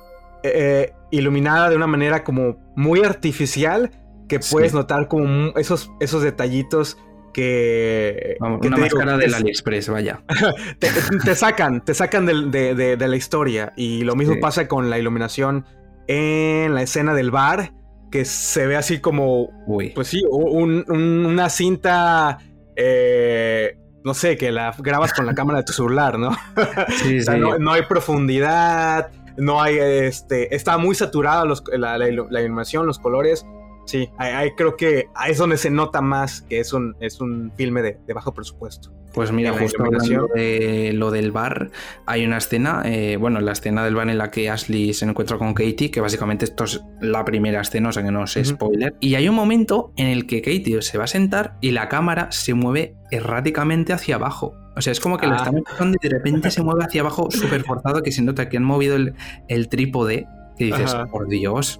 C: eh, iluminada de una manera como muy artificial que
B: Sí.
C: puedes notar como esos, esos detallitos que,
B: Vamos,
C: que
B: una
C: te
B: máscara del AliExpress, vaya. (laughs)
C: te, te sacan, te sacan de, de- de la historia y lo mismo
B: Sí.
C: pasa con la iluminación en la escena del bar que se ve así como
B: Uy.
C: pues sí, un- un- una cinta eh, no sé, que la grabas con la cámara de tu celular, ¿no? (laughs)
B: sí,
C: O sea,
B: sí.
C: no, no hay profundidad, no hay este. Está muy saturada la, la iluminación, los colores. Sí, ahí, ahí creo que ahí es donde se nota más que es un, es un filme de, de bajo presupuesto.
B: Pues mira,
C: la
B: justo hablando de lo del bar, hay una escena, eh, bueno, la escena del bar en la que Ashley se encuentra con Katie, que básicamente esto es la primera escena, o sea que no es
C: Ujú.
B: spoiler. Y hay un momento en el que Katie se va a sentar y la cámara se mueve erráticamente hacia abajo. O sea, es como que lo
C: Ah.
B: están empujando y de repente se mueve hacia abajo súper forzado que se nota que han movido el, el trípode. Que dices,
C: Ajá.
B: por Dios,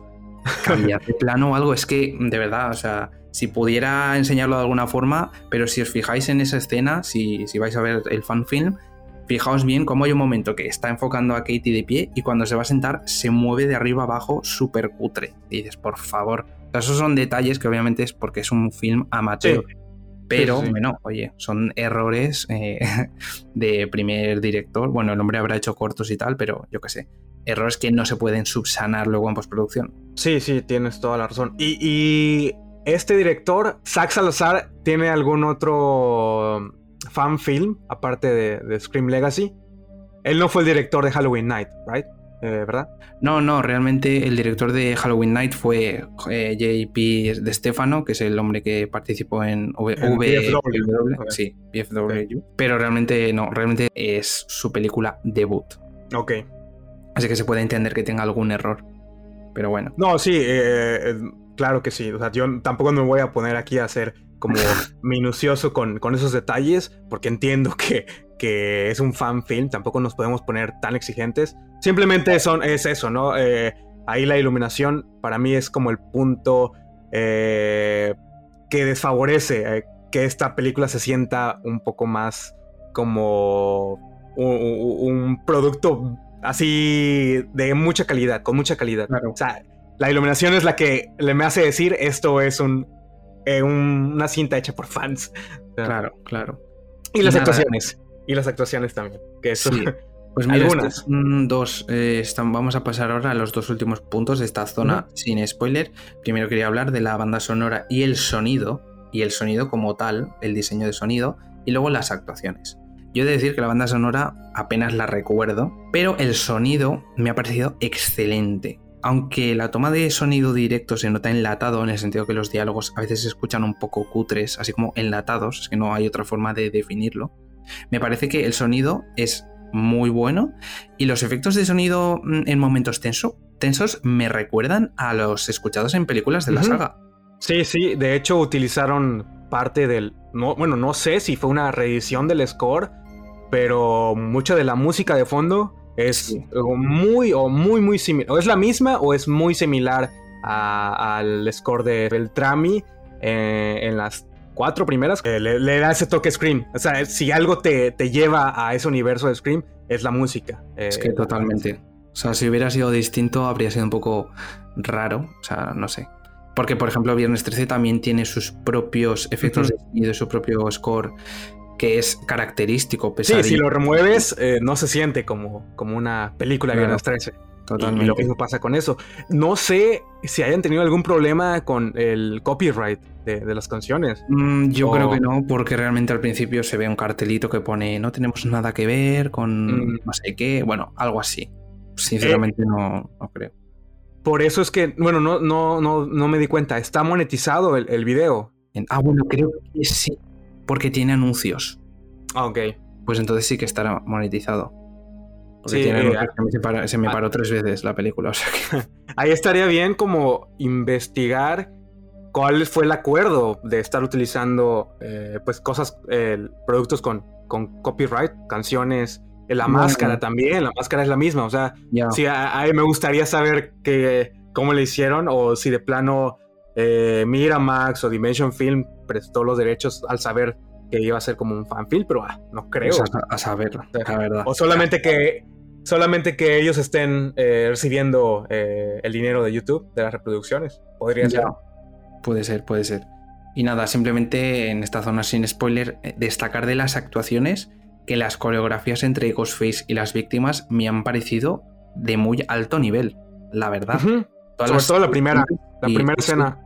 B: cambiad de plano o algo. Es que, de verdad, o sea, si pudiera enseñarlo de alguna forma, pero si os fijáis en esa escena, si, si vais a ver el fanfilm, fijaos bien cómo hay un momento que está enfocando a Katie de pie y cuando se va a sentar se mueve de arriba abajo súper cutre. Y dices, por favor. O sea, esos son detalles que obviamente es porque es un film amateur. Pero,
C: Sí, sí.
B: bueno, oye, son errores eh, (laughs) de primer director. Bueno, el hombre habrá hecho cortos y tal, pero yo qué sé. Errores que no se pueden subsanar luego en postproducción.
C: Sí, sí, tienes toda la razón. Y, y este director, Zack Salazar, ¿tiene algún otro fan film aparte de, de Scream Legacy? Él no fue el director de Halloween Night, ¿right? Eh, ¿Verdad?
B: No, no, realmente el director de Halloween Night fue eh, JP De Stefano, que es el hombre que participó en V-
C: En BFW,
B: sí, BFW. Pero realmente no, realmente es su película debut.
C: Ok.
B: Así que se puede entender que tenga algún error. Pero bueno.
C: No, sí, eh, eh, claro que sí. O sea, yo tampoco me voy a poner aquí a ser como (laughs) minucioso con, con esos detalles, porque entiendo que, que es un fan film, tampoco nos podemos poner tan exigentes. Simplemente son, es eso, ¿no? Eh, ahí la iluminación para mí es como el punto eh, que desfavorece eh, que esta película se sienta un poco más como un producto así de mucha calidad, con mucha calidad.
B: Claro.
C: O sea, la iluminación es la que le me hace decir esto es un, eh, un- una cinta hecha por fans.
B: Claro, claro.
C: Y las
B: Nada.
C: actuaciones. Y las actuaciones también. Que eso.
B: Sí. (laughs) Pues mira,
C: Algunas.
B: estos dos. eh, están- vamos a pasar ahora a los dos últimos puntos de esta zona sin spoiler. Primero quería hablar de la banda sonora y el sonido. Y el sonido como tal, el diseño de sonido. Y luego las actuaciones. Yo he de decir que la banda sonora apenas la recuerdo, pero el sonido me ha parecido excelente. Aunque la toma de sonido directo se nota enlatado, en el sentido que los diálogos a veces se escuchan un poco cutres, así como enlatados, es que no hay otra forma de definirlo. Me parece que el sonido es muy bueno y los efectos de sonido mm, en momentos tenso, tensos me recuerdan a los escuchados en películas de la saga.
C: Sí, sí. De hecho, utilizaron parte del. No, bueno, no sé si fue una reedición del score, pero mucha de la música de fondo es
B: Sí.
C: muy o muy, muy similar. O es la misma o es muy similar a- al score de Beltrami eh, en las cuatro primeras. Le, le da ese toque Scream. O sea, si algo te, te lleva a ese universo de Scream, es la música.
B: Es
C: Eh,
B: que totalmente. O sea, si hubiera sido distinto, habría sido un poco raro. O sea, no sé. Porque, por ejemplo, Viernes 13 también tiene sus propios efectos
C: Ujú.
B: de sonido, su propio score, que es característico,
C: Sí,
B: pesadillo.
C: si lo remueves, eh, no se siente como, como una película de
B: Claro.
C: Viernes 13. Y
B: Totalmente.
C: lo mismo pasa con eso. No sé si hayan tenido algún problema con el copyright de, de las canciones.
B: Mm, yo
C: O-
B: creo que no, porque realmente al principio se ve un cartelito que pone no tenemos nada que ver con
C: Mm.
B: no sé qué, bueno, algo así. Sinceramente
C: Eh,
B: no, no creo.
C: Por eso es que, bueno, no, no, no, no me di cuenta. Está monetizado el, el video.
B: Ah, bueno, creo que sí, porque tiene anuncios.
C: Ah, ok.
B: Pues entonces sí que estará monetizado. Porque
C: Sí,
B: tiene
C: eh,
B: anuncios que se, me
C: ah.
B: paró tres veces la película. O sea que, (laughs)
C: Ahí estaría bien como investigar cuál fue el acuerdo de estar utilizando eh, pues cosas, eh, productos con, con copyright, canciones, la
B: Bueno.
C: máscara también, la máscara es la misma, o sea. Sí, a, a mí me gustaría saber que, cómo le hicieron o si de plano eh, Miramax o Dimension Film prestó los derechos al saber que iba a ser como un fanfilm, pero ah, no creo.
B: A, a saber, la verdad.
C: O solamente que solamente que ellos estén eh, recibiendo eh, el dinero de YouTube de las reproducciones. Podría
B: Ya.
C: ser.
B: Puede ser, puede ser. Y nada, simplemente en esta zona sin spoiler, eh, destacar de las actuaciones que las coreografías entre Ghostface y las víctimas me han parecido de muy alto nivel, la verdad.
C: Ujú.
B: Todas
C: Sobre
B: las-
C: todo la primera, la primera escena.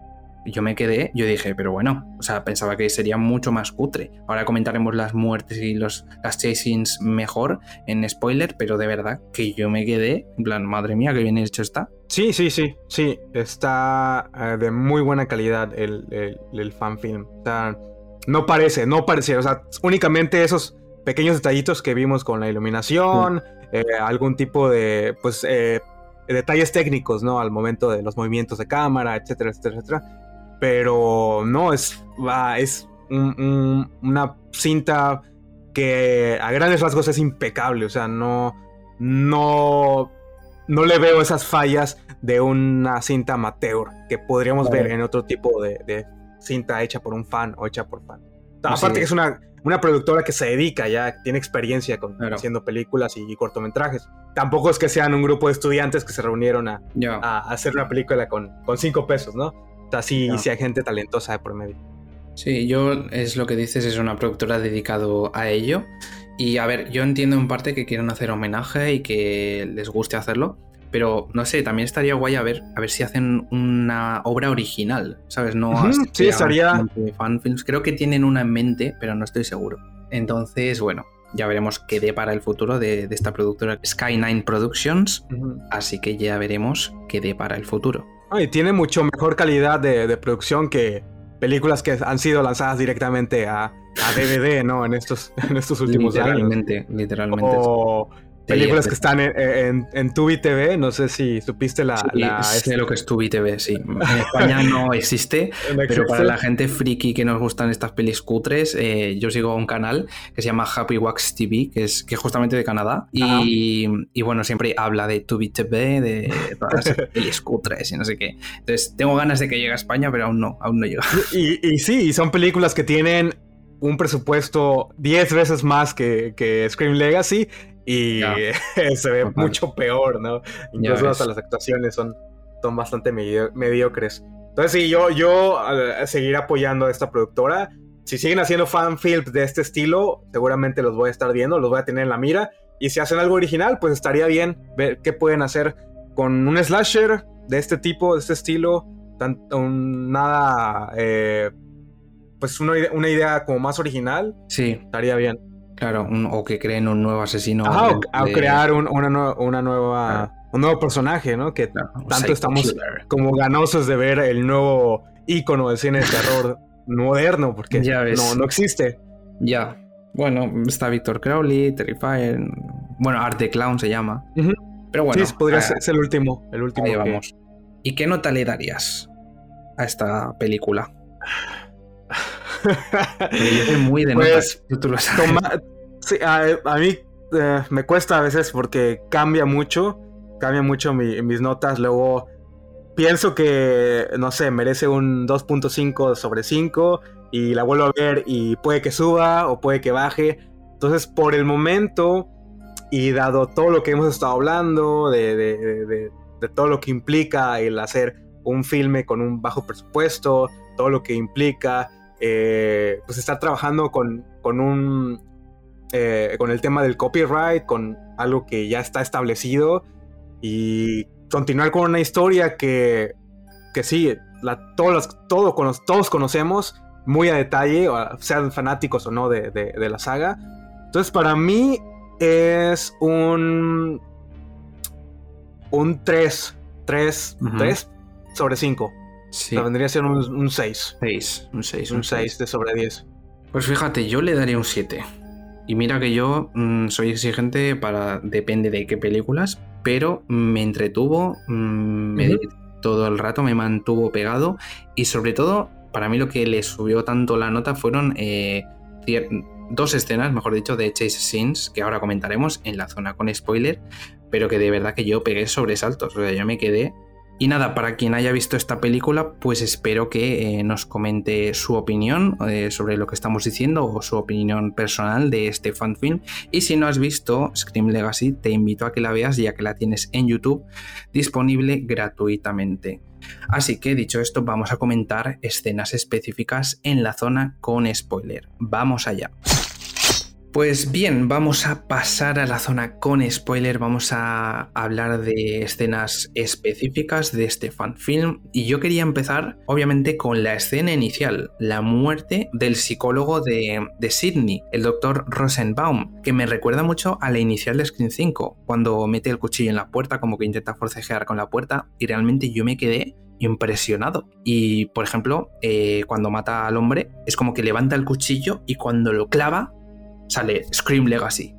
B: Yo me quedé, yo dije, pero bueno, o sea, pensaba que sería mucho más cutre. Ahora comentaremos las muertes y los, las chasings mejor en spoiler, pero de verdad que yo me quedé, en plan, madre mía, que bien hecho está.
C: Sí, sí, sí, sí. Está eh, de muy buena calidad el, el, el fanfilm. O sea, no parece, no parece. O sea, únicamente esos pequeños detallitos que vimos con la iluminación, eh, algún tipo de, pues, eh, detalles técnicos, ¿no? Al momento de los movimientos de cámara, etcétera, etcétera, etcétera. Pero no, es, es un- un- una cinta que a grandes rasgos es impecable, o sea, no, no, no le veo esas fallas de una cinta amateur que podríamos ver en otro tipo de, de, cinta hecha por un fan o hecha por fan. Aparte que es una, una productora que se dedica ya, tiene experiencia con, haciendo películas y, cortometrajes. Tampoco es que sean un grupo de estudiantes que se reunieron a, a hacer una película con, con cinco pesos, ¿no? O sea, sí, sí hay gente talentosa de por medio.
B: Sí, yo es lo que dices, es una productora dedicado a ello. Y a ver, yo entiendo en parte que quieren hacer homenaje y que les guste hacerlo, pero no sé, también estaría guay a ver, a ver si hacen una obra original, ¿sabes? No
C: sí, estaría.
B: Fanfilms. Creo que tienen una en mente, pero no estoy seguro. Entonces, bueno, ya veremos qué dé para el futuro de, esta productora Sky9 Productions. Así que ya veremos qué dé para el futuro.
C: Y tiene mucho mejor calidad de, producción que películas que han sido lanzadas directamente a, DVD, ¿no? En estos, (laughs) en estos últimos
B: años.
C: Literalmente,
B: literalmente.
C: Películas que están en, en, Tubi TV, no sé si supiste la... la
B: sé lo que es Tubi TV, sí. (laughs) En España no existe, pero para la gente friki que nos gustan estas pelis cutres, eh, yo sigo un canal que se llama Happy Wax TV, que es, que justamente de Canadá, y, y, bueno, siempre habla de Tubi TV, de todas las (laughs) pelis cutres y no sé qué. Entonces, tengo ganas de que llegue a España, pero aún no, aún no llega.
C: Y, y sí, son películas que tienen un presupuesto 10 veces más que, que Scream Legacy y (laughs) se ve mucho peor, ¿no? Incluso hasta las actuaciones son, son bastante mediocres. Entonces, sí, yo, yo seguir apoyando a esta productora. Si siguen haciendo fan films de este estilo, seguramente los voy a estar viendo, los voy a tener en la mira. Y si hacen algo original, pues estaría bien ver qué pueden hacer con un slasher de este tipo, de este estilo. Tanto, nada, eh, pues una, una idea como más original.
B: Sí.
C: Estaría bien.
B: Claro, o que creen un nuevo asesino.
C: o, crear una, una, nueva, un nuevo personaje, ¿no? Que tanto estamos como ganosos de ver el nuevo ícono del cine de terror (laughs) moderno, porque no, no existe.
B: Ya. Bueno, está Victor Crowley, Terrifier. Bueno, Art the Clown se llama. Pero bueno.
C: Sí, podría ser, el último. El último.
B: vamos. ¿Y qué nota le darías a esta película? Muy de pues,
C: a, mí eh, me cuesta a veces porque cambia mucho, cambia mucho mis notas. Luego pienso que, no sé, merece un 2.5 sobre 5 y la vuelvo a ver y puede que suba o puede que baje. Entonces, por el momento y dado todo lo que hemos estado hablando, de, de todo lo que implica el hacer un filme con un bajo presupuesto, todo lo que implica eh, pues estar trabajando con, con un eh, con el tema del copyright, con algo que ya está establecido y continuar con una historia que, que sí, la, todos, todo, todos conocemos muy a detalle, sean fanáticos o no de, de, la saga. Entonces para mí es un un 3, 3, 3 sobre 5. Sí. vendría a ser un 6.
B: 6, un 6.
C: Un 6 de sobre 10.
B: Pues fíjate, yo le daría un 7. Y mira que yo mm, soy exigente para. depende de qué películas, pero me entretuvo, mm, todo el rato me mantuvo pegado. Y sobre todo, para mí lo que le subió tanto la nota fueron eh, dos escenas, mejor dicho, de chase scenes, que ahora comentaremos en la zona con spoiler, pero que de verdad que yo pegué sobresaltos. O sea, yo me quedé y nada, para quien haya visto esta película, pues espero que eh, nos comente su opinión eh, sobre lo que estamos diciendo o su opinión personal de este fanfilm. Y si no has visto Scream Legacy, te invito a que la veas ya que la tienes en YouTube disponible gratuitamente. Así que dicho esto, vamos a comentar escenas específicas en la zona con spoiler. Vamos allá. Pues bien, vamos a pasar a la zona con spoiler, vamos a hablar de escenas específicas de este fanfilm y yo quería empezar obviamente con la escena inicial, la muerte del psicólogo de, de Sidney, el doctor Rosenbaum, que me recuerda mucho a la inicial de Screen 5, cuando mete el cuchillo en la puerta como que intenta forcejear con la puerta y realmente yo me quedé impresionado. Y por ejemplo, eh, cuando mata al hombre, es como que levanta el cuchillo y cuando lo clava, sale Scream Legacy.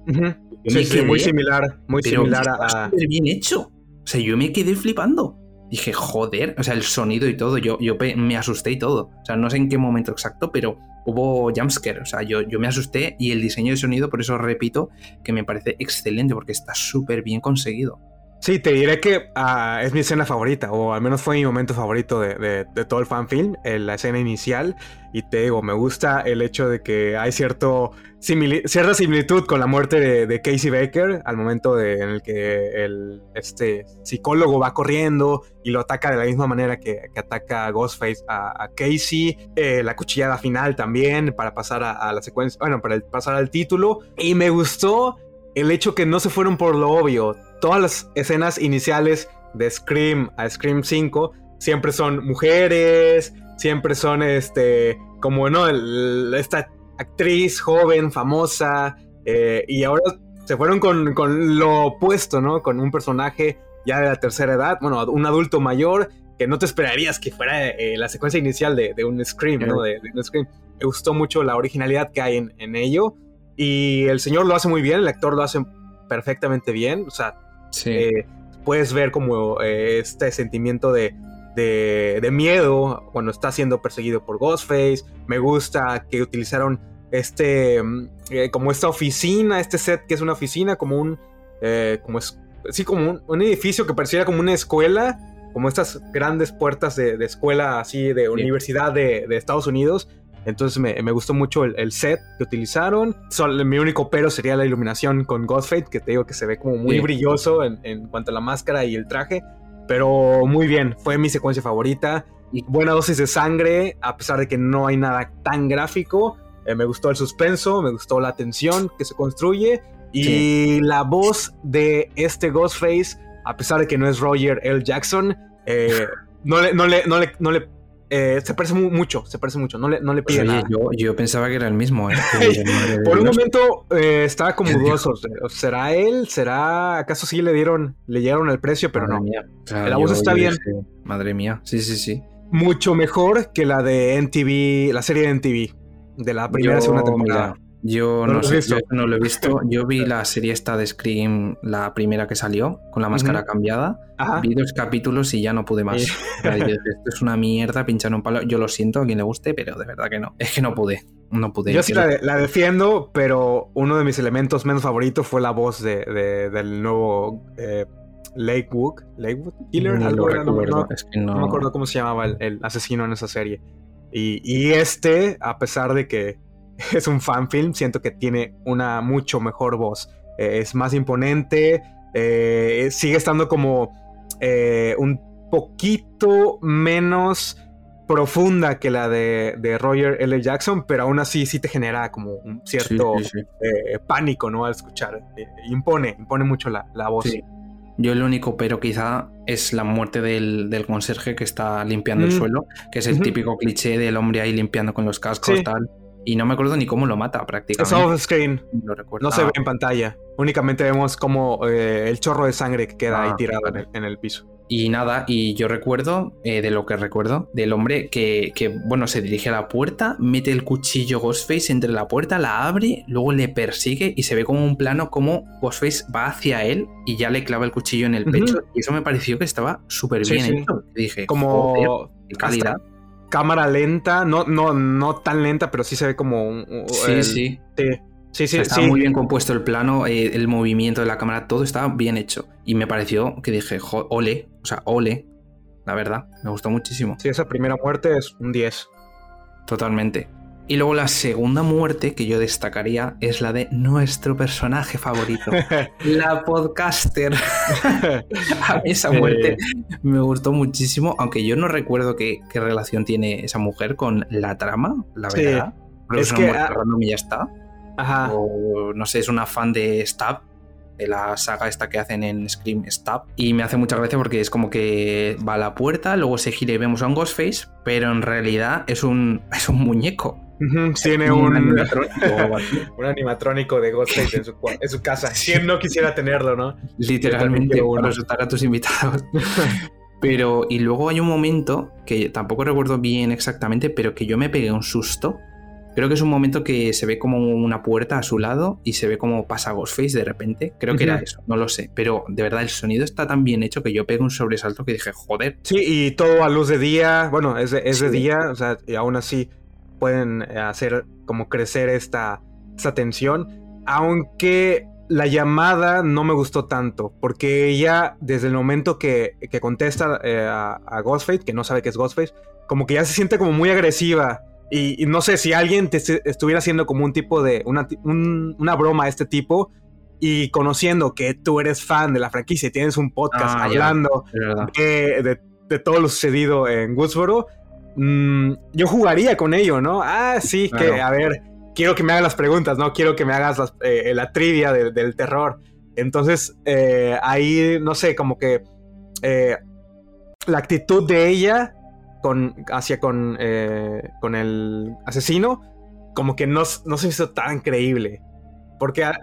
C: sí, muy similar, muy similar a...
B: bien hecho. O sea, yo me quedé flipando. dije, joder, o sea, el sonido y todo, yo, yo me asusté y todo. O sea, no sé en qué momento exacto, pero hubo jumpscare, o sea, yo, yo me asusté y el diseño de sonido, por eso repito, que me parece excelente porque está súper bien conseguido.
C: Sí, te diré que ah, es mi escena favorita, o al menos fue mi momento favorito de, todo el fanfilm, la escena inicial. Y te digo, me gusta el hecho de que hay cierto cierta similitud con la muerte de, Casey Baker al momento en el que el este psicólogo va corriendo y lo ataca de la misma manera que, ataca Ghostface a, Casey. Eh, la cuchillada final también para pasar a, a la secuencia, bueno, para pasar al título. Y me gustó el hecho que no se fueron por lo obvio todas las escenas iniciales de Scream a Scream 5 siempre son mujeres, siempre son este, como, ¿no? esta actriz joven, famosa, eh, y ahora se fueron con, lo opuesto, ¿no? Con un personaje ya de la tercera edad, bueno, un adulto mayor, que no te esperarías que fuera eh, la secuencia inicial de, un Scream, ¿no? De, un Scream. Me gustó mucho la originalidad que hay en, en ello. Y el señor lo hace muy bien, el actor lo hace perfectamente bien. O sea, eh, puedes ver como eh, este sentimiento de, de, miedo cuando está siendo perseguido por Ghostface. Me gusta que utilizaron este, mm, eh, como esta oficina, este set que es una oficina, como un, como es, sí, como un, edificio que pareciera como una escuela, como estas grandes puertas de, escuela así de universidad de, de Estados Unidos entonces me, gustó mucho el, set que utilizaron. mi único pero sería la iluminación con Godfate, que te digo que se ve como muy brilloso en, cuanto a la máscara y el traje. Pero muy bien, fue mi secuencia favorita. Y buena dosis de sangre, a pesar de que no hay nada tan gráfico. Eh, me gustó el suspenso, me gustó la tensión que se construye. Y la voz de este Ghostface, a pesar de que no es Roger L. Jackson, eh, (laughs) no, le, no, le, no le eh, se parece mucho, se parece mucho, no le, no le pide nada.
B: Yo, pensaba que era el mismo. ¿eh? (laughs)
C: Por un momento eh, estaba como dudoso. ¿Será él? ¿Será? ¿Acaso sí le dieron, le dieron el precio? Pero no. la voz está bien.
B: madre mía, sí, sí, sí.
C: Mucho mejor que la de NTV, la serie de NTV, de la primera y segunda temporada.
B: Yo no, sé, yo no lo he (laughs) visto. Yo vi la serie esta de Scream, la primera que salió, con la máscara cambiada. Vi dos capítulos y ya no pude más. esto es una mierda, pinchar un palo. Yo lo siento a quien le guste, pero de verdad que no. Es que no pude. No pude.
C: Yo sí la, defiendo, pero uno de mis elementos menos favoritos fue la voz de, del nuevo eh, Lakewood. ¿Lakewood Killer? no, me acuerdo cómo se llamaba el, asesino en esa serie. Y, y este, a pesar de que (laughs) es un fanfilm, siento que tiene una mucho mejor voz. Eh, es más imponente, eh, sigue estando como eh, un poquito menos profunda que la de, Roger L. Jackson, pero aún así sí te genera como un cierto pánico, ¿no? Al escuchar. impone, impone mucho la, la voz.
B: Yo el único pero quizá es la muerte del, conserje que está limpiando el mm. suelo, que es el típico cliché del hombre ahí limpiando con los cascos, tal. Y no me acuerdo ni cómo lo mata prácticamente.
C: Es off screen. No, se ve en pantalla. Únicamente vemos como eh, el chorro de sangre que queda ahí ah, tirado en el, piso.
B: Y nada, y yo recuerdo, eh, de lo que recuerdo, del hombre que, que, bueno, se dirige a la puerta, mete el cuchillo Ghostface entre la puerta, la abre, luego le persigue y se ve como un plano como Ghostface va hacia él y ya le clava el cuchillo en el pecho. Y eso me pareció que estaba súper bien hecho. dije,
C: como calidad cámara lenta, no, no, no tan lenta, pero sí se ve como un...
B: Sí, sí.
C: Sí, sí,
B: está muy bien compuesto el plano, eh, el movimiento de la cámara, todo estaba bien hecho. Y me pareció que dije, ole, o sea, ole, la verdad, me gustó muchísimo.
C: Sí, esa primera muerte es un 10.
B: Totalmente. Y luego la segunda muerte que yo destacaría es la de nuestro personaje favorito, (laughs) la podcaster. (laughs) a mí esa muerte me gustó muchísimo, aunque yo no recuerdo qué, relación tiene esa mujer con la trama, la verdad. es, que ah, ya está. Ajá. O no sé, es una fan de Stab, de la saga esta que hacen en Scream Stab. Y me hace mucha gracia porque es como que va a la puerta, luego se gira y vemos a un Ghostface, pero en realidad es un, (laughs) es un muñeco
C: tiene un, (laughs) un, animatrónico, de Ghostface en su, casa. ¿Quién no quisiera tenerlo, no?
B: Literalmente, para asustar a tus invitados. (laughs) pero, y luego hay un momento que tampoco recuerdo bien exactamente, pero que yo me pegué un susto. Creo que es un momento que se ve como una puerta a su lado y se ve como pasa Ghostface de repente. Creo que era
C: Ujú.
B: eso, no lo sé. Pero de verdad el sonido está tan bien hecho que yo pego un sobresalto que dije, joder.
C: Sí, y todo a luz de día, bueno, es de, es de
B: Sí.
C: día, o sea, y aún así pueden eh, hacer como crecer esta, esta tensión, aunque la llamada no me gustó tanto, porque ella desde el momento que, que contesta eh, a, a Ghostface, que no sabe que es Ghostface, como que ya se siente como muy agresiva. Y, y no sé si alguien te est- estuviera haciendo como un tipo de, una, un- una broma a este tipo, y conociendo que tú eres fan de la franquicia y tienes un podcast
B: Ah,
C: hablando
B: de,
C: de- de todo lo sucedido en Woodsboro, mm, yo jugaría con ello, ¿no? Ah, sí, que a ver, quiero que me hagas las preguntas, ¿no? Quiero que me hagas las- eh, la trivia del- del terror. Entonces, eh, ahí, no sé, como que eh, la actitud de ella con, hacia con, eh, con el asesino, como que no, no se hizo tan creíble. Porque ah,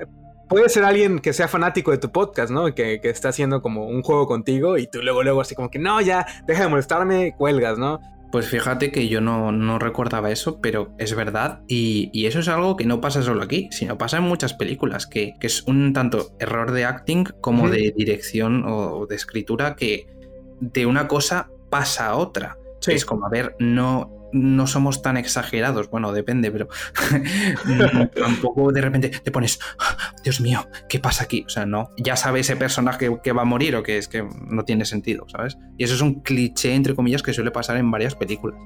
C: puede ser alguien que sea fanático de tu podcast, ¿no? Que, que está haciendo como un juego contigo y tú luego, luego así como que no, ya, deja de molestarme, cuelgas, ¿no?
B: Pues fíjate que yo no, no recordaba eso, pero es verdad. Y, y eso es algo que no pasa solo aquí, sino pasa en muchas películas, que, que es un tanto error de acting como de dirección o de escritura que de una cosa pasa a otra.
C: Sí.
B: Es como, a ver, no, no somos tan exagerados. Bueno, depende, pero (laughs) mm, tampoco de repente te pones, "Ah, Dios mío, ¿qué pasa aquí? O sea, no, ya sabe ese personaje que va a morir o que es que no tiene sentido, ¿sabes? Y eso es un cliché, entre comillas, que suele pasar en varias películas.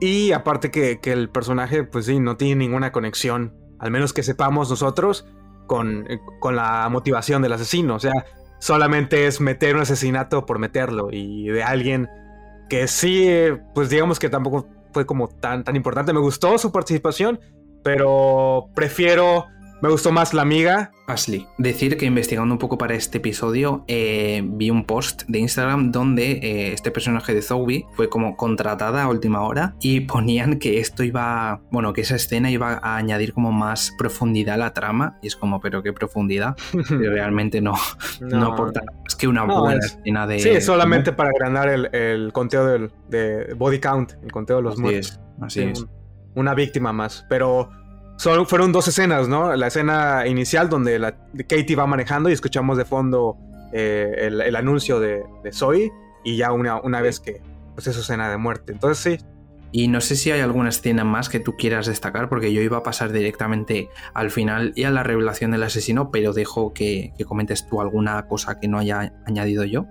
C: Y aparte que, que el personaje, pues sí, no tiene ninguna conexión, al menos que sepamos nosotros, con, eh, con la motivación del asesino. O sea, solamente es meter un asesinato por meterlo y de alguien que sí, eh, pues digamos que tampoco fue como tan, tan importante. Me gustó su participación, pero prefiero, me gustó más la amiga.
B: Ashley, decir que investigando un poco para este episodio eh, vi un post de Instagram donde eh, este personaje de Zoe fue como contratada a última hora y (laughs) ponían que esto iba, bueno, que esa escena iba a añadir como más profundidad a la trama y es como, pero qué profundidad, (laughs) y realmente no, (laughs) no, aporta nada más que una
C: No,
B: buena
C: es-
B: escena de...
C: Sí, solamente para agrandar el, el conteo del, de body count, el conteo de los
B: Así
C: muertos.
B: es, así
C: Sí,
B: es.
C: un- una víctima más. Pero son, fueron dos escenas, ¿no? La escena inicial donde la, Katie va manejando y escuchamos de fondo eh, el, el anuncio de, de Zoe y ya una, una vez que, pues es escena de muerte. Entonces sí,
B: Y no sé si hay alguna escena más que tú quieras destacar, porque yo iba a pasar directamente al final y a la revelación del asesino, pero dejo que, que comentes tú alguna cosa que no haya añadido yo.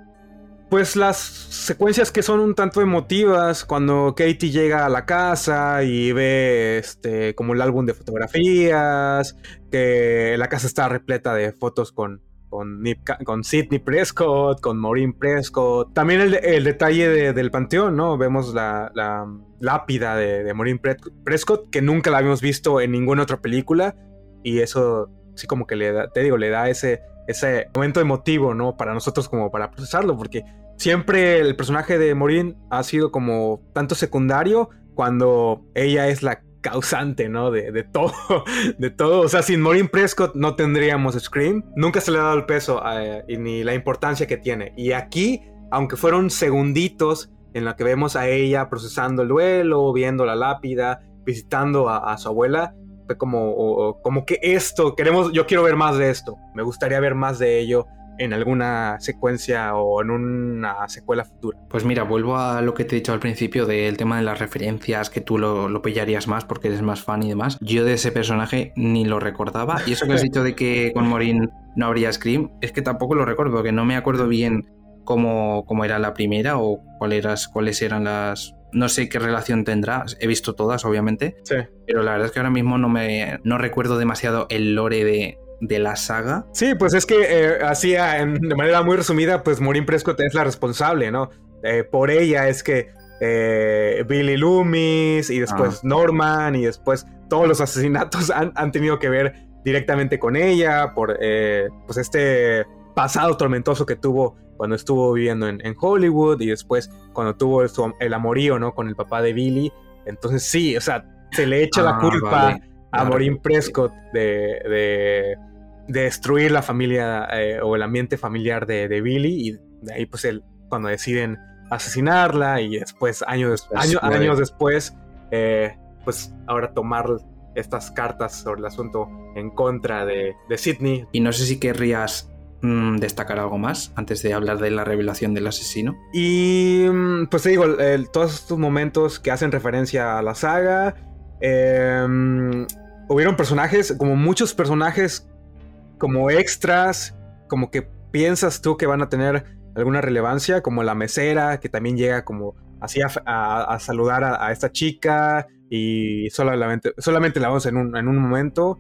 C: Pues las secuencias que son un tanto emotivas, cuando Katie llega a la casa y ve este como el álbum de fotografías, que la casa está repleta de fotos con, con, Sidney Prescott, con Maureen Prescott. También el, el detalle de- del panteón, ¿no? Vemos la, la lápida de, Maureen Pre- Prescott, que nunca la habíamos visto en ninguna otra película, y eso sí como que le da, te digo, le da ese, ese momento emotivo, ¿no? Para nosotros como para procesarlo, porque siempre el personaje de Maureen ha sido como tanto secundario cuando ella es la causante, ¿no? De, de todo, (laughs) de todo. O sea, sin Maureen Prescott no tendríamos Scream. Nunca se le ha dado el peso eh, y ni la importancia que tiene. Y aquí, aunque fueron segunditos en la que vemos a ella procesando el duelo, viendo la lápida, visitando a, a su abuela, fue como, o- o como que esto, queremos, yo quiero ver más de esto. Me gustaría ver más de ello en alguna secuencia o en una secuela futura.
B: Pues mira, vuelvo a lo que te he dicho al principio del tema de las referencias, que tú lo, lo pillarías más porque eres más fan y demás. Yo de ese personaje ni lo recordaba. Y eso que has dicho de que con Morin no habría Scream, es que tampoco lo recuerdo, porque no me acuerdo bien cómo, cómo era la primera o cuál eras, cuáles eran las... No sé qué relación tendrá, he visto todas, obviamente,
C: Sí.
B: pero la verdad es que ahora mismo no me no recuerdo demasiado el lore de, de la saga.
C: Sí, pues es que eh, así ah, en- de manera muy resumida, pues Maureen Prescott es la responsable, ¿no? Eh, por ella es que eh, Billy Loomis y después Norman y después todos los asesinatos han, han tenido que ver directamente con ella por eh, pues este pasado tormentoso que tuvo cuando estuvo viviendo en, en Hollywood y después cuando tuvo el amorío, ¿no? Con el papá de Billy. Entonces sí, o sea, se le echa la
B: Ah,
C: culpa
B: vale.
C: a. Maureen Prescott de- de destruir la familia eh, o el ambiente familiar de, de Billy y de ahí pues él, cuando deciden asesinarla y después años,
B: Después
C: año- años después eh, pues ahora tomar estas cartas sobre el asunto en contra de, de Sidney.
B: Y no sé si querrías mm, destacar algo más antes de hablar de la revelación del asesino.
C: Y mm, pues te digo, el- todos estos momentos que hacen referencia a la saga. em, hubieron personajes, como muchos personajes, como extras, como que piensas tú que van a tener alguna relevancia, como la mesera, que también llega como así a, a- a saludar a, a esta chica y solamente, solamente la vemos en un, en un momento.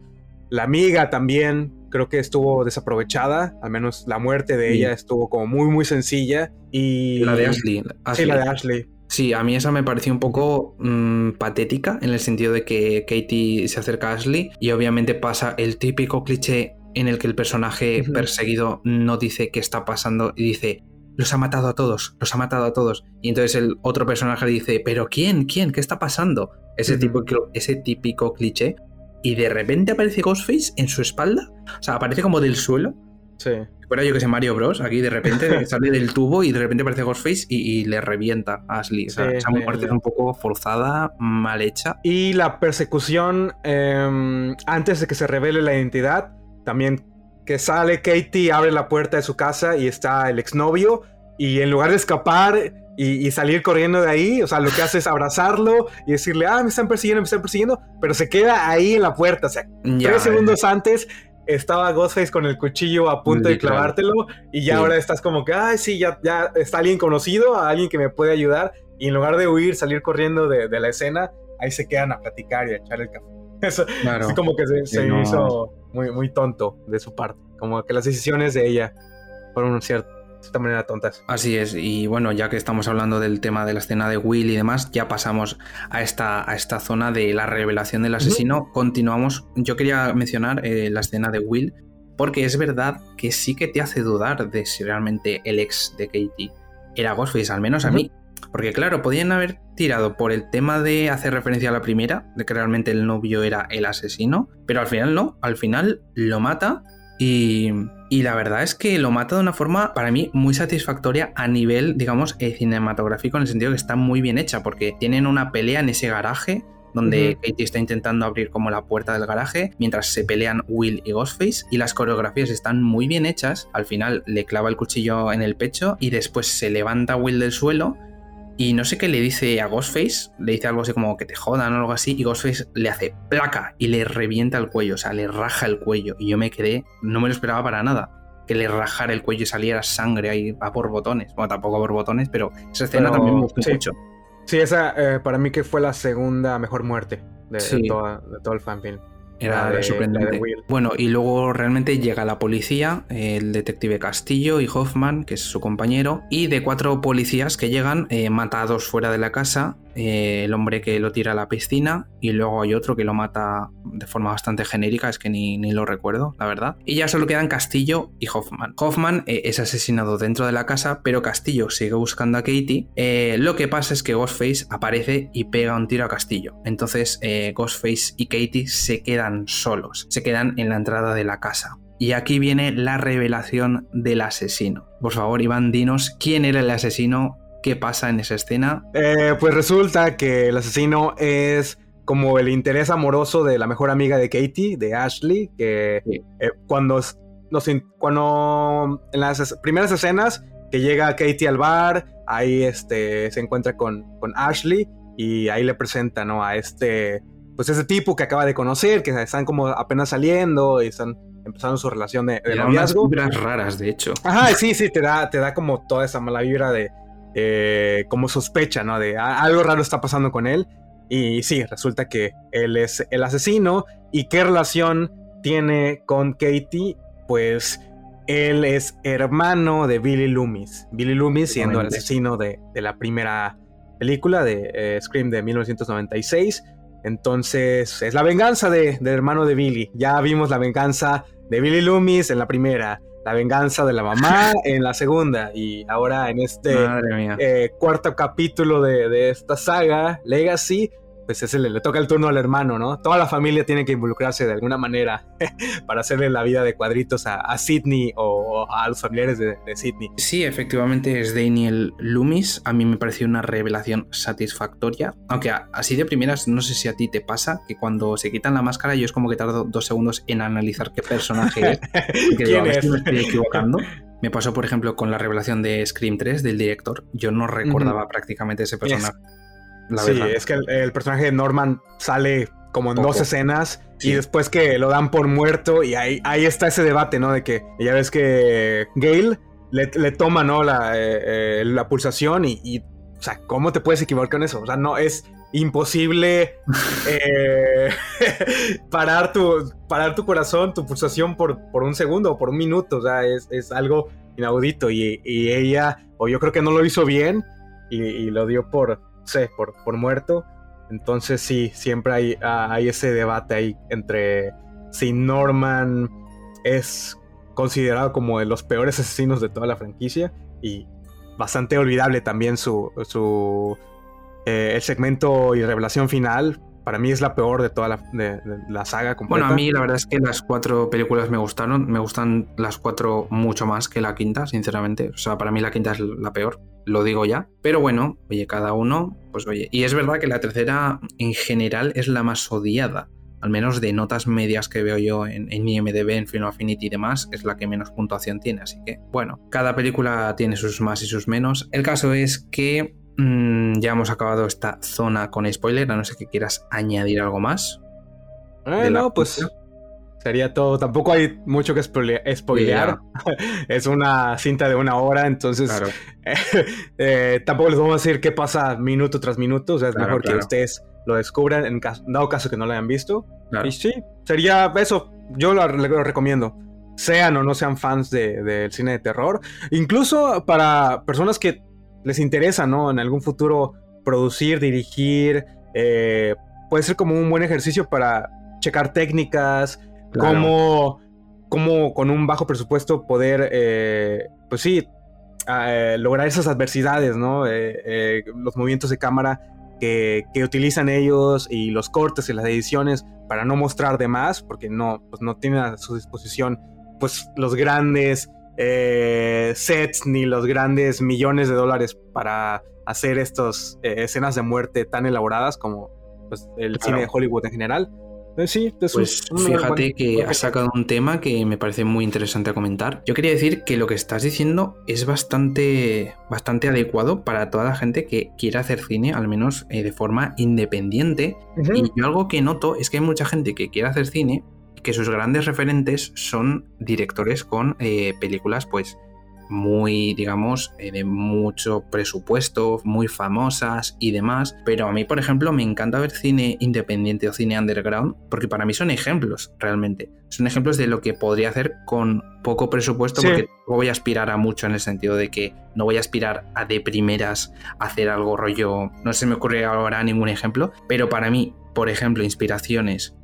C: La amiga también creo que estuvo desaprovechada, al menos la muerte de
B: Sí.
C: ella estuvo como muy muy sencilla y
B: La de Ashley.
C: Sí, la de Ashley.
B: Sí, a mí esa me pareció un poco mm, patética en el sentido de que Katie se acerca a Ashley y obviamente pasa el típico cliché en el que el personaje perseguido no dice qué está pasando y dice, los ha matado a todos, los ha matado a todos. Y entonces el otro personaje le dice, pero ¿quién? ¿Quién? ¿Qué está pasando? Ese,
C: Ujú.
B: típico, ese típico cliché. Y de repente aparece Ghostface en su espalda. O sea, aparece como del suelo
C: Sí.
B: fuera yo que sé, Mario Bros. Aquí de repente (laughs) sale del tubo y de repente aparece Ghostface y, y le revienta a Ashley. O sea,
C: Sí,
B: esa
C: sí,
B: muerte es un poco forzada, mal hecha.
C: Y la persecución em, antes de que se revele la identidad, también que sale Katie, abre la puerta de su casa y está el exnovio y en lugar de escapar y, y salir corriendo de ahí, o sea, lo que hace es abrazarlo y decirle, ah, me están persiguiendo, me están persiguiendo, pero se queda ahí en la puerta, o sea,
B: Ya,
C: tres segundos antes estaba Ghostface con el cuchillo a punto de clavártelo y ya
B: Sí.
C: ahora estás como que, ay, sí, ya, ya está alguien conocido, alguien que me puede ayudar y en lugar de huir, salir corriendo de, de la escena, ahí se quedan a platicar y a echar el café. Eso,
B: claro.
C: así como que se, se
B: no.
C: hizo muy, muy tonto de su parte, como que las decisiones de ella fueron cier- de cierta manera tontas.
B: Así es, y bueno, ya que estamos hablando del tema de la escena de Will y demás, ya pasamos a esta, a esta zona de la revelación del asesino. Continuamos. Yo quería mencionar eh, la escena de Will, porque es verdad que sí que te hace dudar de si realmente el ex de Katie era Ghostface, al menos a mí. Porque claro, podían haber tirado por el tema de hacer referencia a la primera, de que realmente el novio era el asesino, pero al final no, al final lo mata y, y la verdad es que lo mata de una forma para mí muy satisfactoria a nivel, digamos, eh, cinematográfico, en el sentido que está muy bien hecha, porque tienen una pelea en ese garaje donde. Katie está intentando abrir como la puerta del garaje, mientras se pelean Will y Ghostface, y las coreografías están muy bien hechas. Al final le clava el cuchillo en el pecho y después se levanta Will del suelo. Y no sé qué le dice a Ghostface, le dice algo así como que te jodan o algo así, y Ghostface le hace placa y le revienta el cuello, o sea, le raja el cuello. Y yo me quedé, no me lo esperaba para nada, que le rajara el cuello y saliera sangre ahí a por botones. Bueno, tampoco a por botones, pero esa escena
C: Pero,
B: también me gustó
C: sí.
B: mucho.
C: Sí, esa eh, para mí que fue la segunda mejor muerte de, de
B: Sí.
C: toda- de todo el fanfilm.
B: Era
C: de-
B: sorprendente. Bueno, y luego realmente llega la policía, el detective Castillo y Hoffman, que es su compañero, y de cuatro policías que llegan, eh, matados fuera de la casa, eh, el hombre que lo tira a la piscina, y luego hay otro que lo mata de forma bastante genérica, es que ni, ni lo recuerdo, la verdad. Y ya solo quedan Castillo y Hoffman. Hoffman eh, es asesinado dentro de la casa, pero Castillo sigue buscando a Katie. Eh, lo que pasa es que Ghostface aparece y pega un tiro a Castillo. Entonces Ghostface y Katie se quedan solos, se quedan en la entrada de la casa. Y aquí viene la revelación del asesino. Por favor, Iván, dinos quién era el asesino, qué pasa en esa escena.
C: Eh, pues resulta que el asesino es como el interés amoroso de la mejor amiga de Katie, de Ashley, que
B: Sí.
C: eh, cuando, nos cuando en las primeras escenas que llega Katie al bar, ahí este, se encuentra con, con Ashley y ahí le presenta ¿no? a este, pues ese tipo que acaba de conocer, que están como apenas saliendo y están empezando su relación de, de
B: unas vibras raras, de hecho.
C: Ajá, sí, sí, te da, te da como toda esa mala vibra de eh, como sospecha, ¿no? De "Ah, algo raro está pasando con él. Y sí, resulta que él es el asesino. ¿Y qué relación tiene con Katie? Pues él es hermano de Billy Loomis. Billy Loomis siendo el asesino de, de la primera película de eh, Scream de 1996. Entonces es la venganza de- del hermano de Billy. Ya vimos la venganza de Billy Loomis en la primera, la venganza de la mamá (laughs) en la segunda y ahora en este eh, cuarto capítulo de, de esta saga, Legacy, pues ese le, le, toca el turno al hermano, ¿no? Toda la familia tiene que involucrarse de alguna manera (laughs) para hacerle la vida de cuadritos a, a Sidney o a los familiares de, de, Sidney.
B: Sí, efectivamente es Daniel Loomis. A mí me pareció una revelación satisfactoria. Aunque así de primeras, no sé si a ti te pasa que cuando se quitan la máscara, yo es como que tardo dos segundos en analizar qué personaje es. (laughs) Que
C: ¿Quién
B: digo,
C: es?
B: me estoy equivocando. Me pasó, por ejemplo, con la revelación de Scream 3 del director. Yo no recordaba prácticamente ese personaje. La
C: sí,
B: verdad.
C: es que el, el, personaje de Norman sale como en
B: Poco.
C: dos escenas
B: Sí.
C: y después que lo dan por muerto y ahí, ahí está ese debate, ¿no? De que ya ves que Gale le, le toma, ¿no? La, eh, eh, la pulsación y, y, o sea, ¿cómo te puedes equivocar con eso? O sea, no, es imposible (laughs) eh, (laughs) parar, tu, parar tu corazón, tu pulsación por, por un segundo o por un minuto, o sea, es, es algo inaudito y, y, ella, o yo creo que no lo hizo bien y, y lo dio por, sé, por, por muerto. Entonces sí, siempre hay, hay ese debate ahí entre si Norman es considerado como de los peores asesinos de toda la franquicia y bastante olvidable también su, su eh, el segmento y revelación final. Para mí es la peor de toda la, de la saga completa.
B: Bueno, a mí la verdad es que las cuatro películas me gustaron. Me gustan las cuatro mucho más que la quinta, sinceramente. O sea, para mí la quinta es la peor, lo digo ya. Pero bueno, oye, cada uno, pues oye. Y es verdad que la tercera en general es la más odiada. Al menos de notas medias que veo yo en, en IMDB, en Film Affinity y demás, es la que menos puntuación tiene. Así que, bueno, cada película tiene sus más y sus menos. El caso es que Mm, ya hemos acabado esta zona con spoiler, a no ser que quieras añadir algo más.
C: Eh, no, pues. Sería todo. Tampoco hay mucho que spoile spoilear. Yeah. (laughs) es una cinta de una hora, entonces
B: claro. (laughs)
C: eh, tampoco les vamos a decir qué pasa minuto tras minuto. O sea, es
B: claro,
C: mejor
B: claro.
C: que ustedes lo descubran en caso, dado caso que no lo hayan visto. Y sí, sería eso. Yo lo, lo recomiendo. Sean o no sean fans del de, de cine de terror. Incluso para personas que les interesa, ¿no? En algún futuro producir, dirigir, eh, puede ser como un buen ejercicio para checar técnicas, claro. cómo, cómo, con un bajo presupuesto poder, eh, pues sí, eh, lograr esas adversidades, ¿no? Eh, los movimientos de cámara que, que, utilizan ellos y los cortes y las ediciones para no mostrar de más, porque no, pues no tienen a su disposición pues los grandes eh, sets ni los grandes millones de dólares para hacer estas eh, escenas de muerte tan elaboradas como pues, el claro. cine de Hollywood en general.
B: Pues sí, pues fíjate que has sacado un tema que me parece muy interesante a comentar. Yo quería decir que lo que estás diciendo es bastante, bastante adecuado para toda la gente que quiera hacer cine, al menos eh, de forma independiente. Uh -huh. Y yo algo que noto es que hay mucha gente que quiere hacer cine que sus grandes referentes son directores con eh, películas pues muy, digamos, eh, de mucho presupuesto, muy famosas y demás. Pero a mí, por ejemplo, me encanta ver cine independiente o cine underground, porque para mí son ejemplos, realmente. Son ejemplos de lo que podría hacer con poco presupuesto, sí. porque no voy a aspirar a mucho en el sentido de que no voy a aspirar a de primeras hacer algo rollo. No se me ocurre ahora ningún ejemplo, pero para mí, por ejemplo, inspiraciones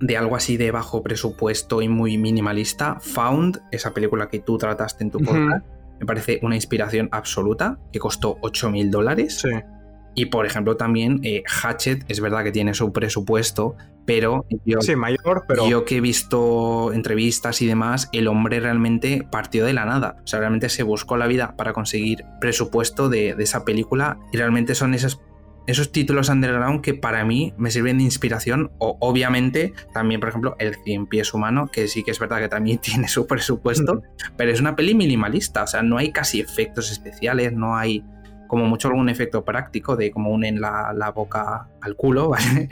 B: de algo así de bajo presupuesto y muy minimalista, Found, esa película que tú trataste en tu podcast, uh -huh. me parece una inspiración absoluta, que costó 8 mil dólares.
C: Sí.
B: Y por ejemplo también eh, Hatchet, es verdad que tiene su presupuesto, pero yo,
C: sí, mayor, pero
B: yo que he visto entrevistas y demás, el hombre realmente partió de la nada. O sea, realmente se buscó la vida para conseguir presupuesto de, de esa película y realmente son esas esos títulos underground que para mí me sirven de inspiración o obviamente también por ejemplo el 100 pies humano que sí que es verdad que también (laughs) tiene su presupuesto pero es una peli minimalista o sea no hay casi efectos especiales no hay como mucho algún efecto práctico de como unen la, la boca al culo, (laughs) ¿vale?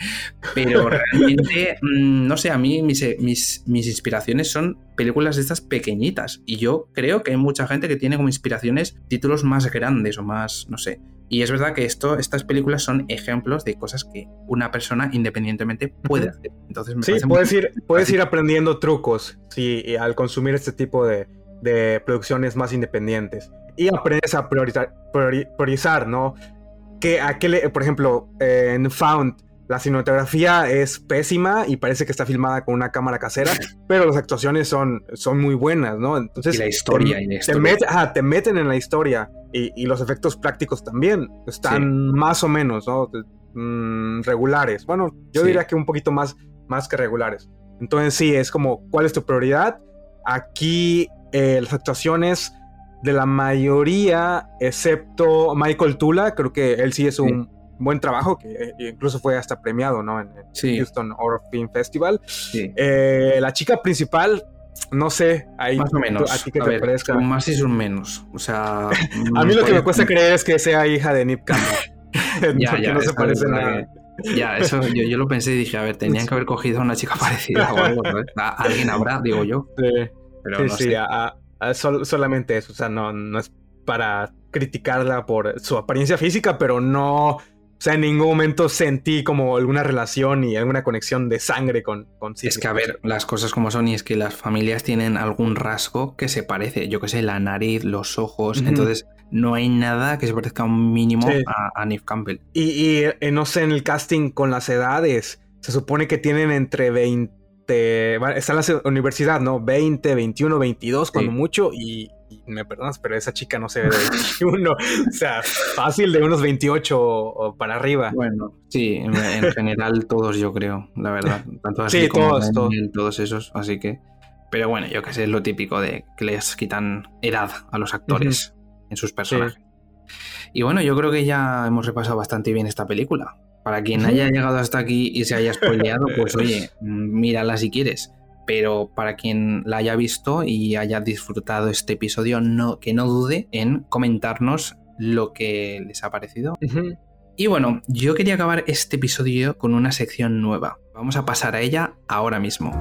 B: Pero (laughs) realmente, mmm, no sé, a mí mis, mis, mis, inspiraciones son películas de estas pequeñitas y yo creo que hay mucha gente que tiene como inspiraciones títulos más grandes o más, no sé. Y es verdad que esto, estas películas son ejemplos de cosas que una persona independientemente puede hacer. Entonces me
C: sí, puedes ir, puedes ir aprendiendo trucos sí, al consumir este tipo de, de producciones más independientes. Y aprendes a priorizar, priori, priorizar ¿no? Que, a qué le, por ejemplo, en Found, la cinematografía es pésima y parece que está filmada con una cámara casera, (laughs) pero las actuaciones son, son muy buenas, ¿no? Entonces,
B: y la historia.
C: Te,
B: y la
C: historia. Te, met, te, meten en la historia y, y, los efectos prácticos también están sí. más o menos, ¿no? mm, regulares. Bueno, yo
B: Sí.
C: diría que un poquito más, más que regulares. Entonces sí, es como, ¿cuál es tu prioridad? Aquí eh, las actuaciones de la mayoría, excepto Michael Tula, creo que él sí es un buen trabajo, que eh, incluso fue hasta premiado, ¿no? En el
B: Sí,
C: Houston Horror Film Festival.
B: sí.
C: Eh, la chica principal, no sé, ahí,
B: Más o menos.
C: ¿a ti qué
B: A
C: te
B: ver,
C: parezca?
B: son más y son menos. O sea. (laughs)
C: A mí lo que me cuesta creer es que sea hija de Nip. (laughs) (laughs)
B: Ya, ya,
C: no se parece nada.
B: que- Ya, eso yo, yo lo pensé y dije, a ver, tenían que haber cogido a una chica parecida o algo. A- Alguien habrá, digo yo.
C: Sí,
B: Pero
C: sí,
B: no
C: sí,
B: sé.
C: a- a- a sol- solamente eso. O sea, no, no es para criticarla por su apariencia física, pero no. O sea, en ningún momento sentí como alguna relación y alguna conexión de sangre con, con
B: Es
C: Sidney.
B: que, a ver, las cosas como son y es que las familias tienen algún rasgo que se parece. Yo que sé, la nariz, los ojos. Entonces, no hay nada que se parezca un mínimo
C: Sí.
B: a, a Neve Campbell.
C: Y, y, eh, no sé, en el casting con las edades, se supone que tienen entre 20, bueno, está en la universidad, ¿no? 20, 21, 22, cuando
B: Sí.
C: mucho, y, y me perdonas, pero esa chica no se ve de 21, o sea, fácil de unos 28 o, o para arriba.
B: Bueno, sí, en, en general todos yo creo, la verdad. Tanto así
C: Sí,
B: como
C: todos, todos.
B: Todos esos, así que... Pero bueno, yo que sé, es lo típico de que les quitan edad a los actores en sus personajes. Y bueno, yo creo que ya hemos repasado bastante bien esta película. Para quien haya llegado hasta aquí y se haya spoileado, pues (laughs) oye, mm, mírala si quieres. Pero para quien la haya visto y haya disfrutado este episodio, no, que no dude en comentarnos lo que les ha parecido y bueno, yo quería acabar este episodio con una sección nueva. Vamos a pasar a ella ahora mismo.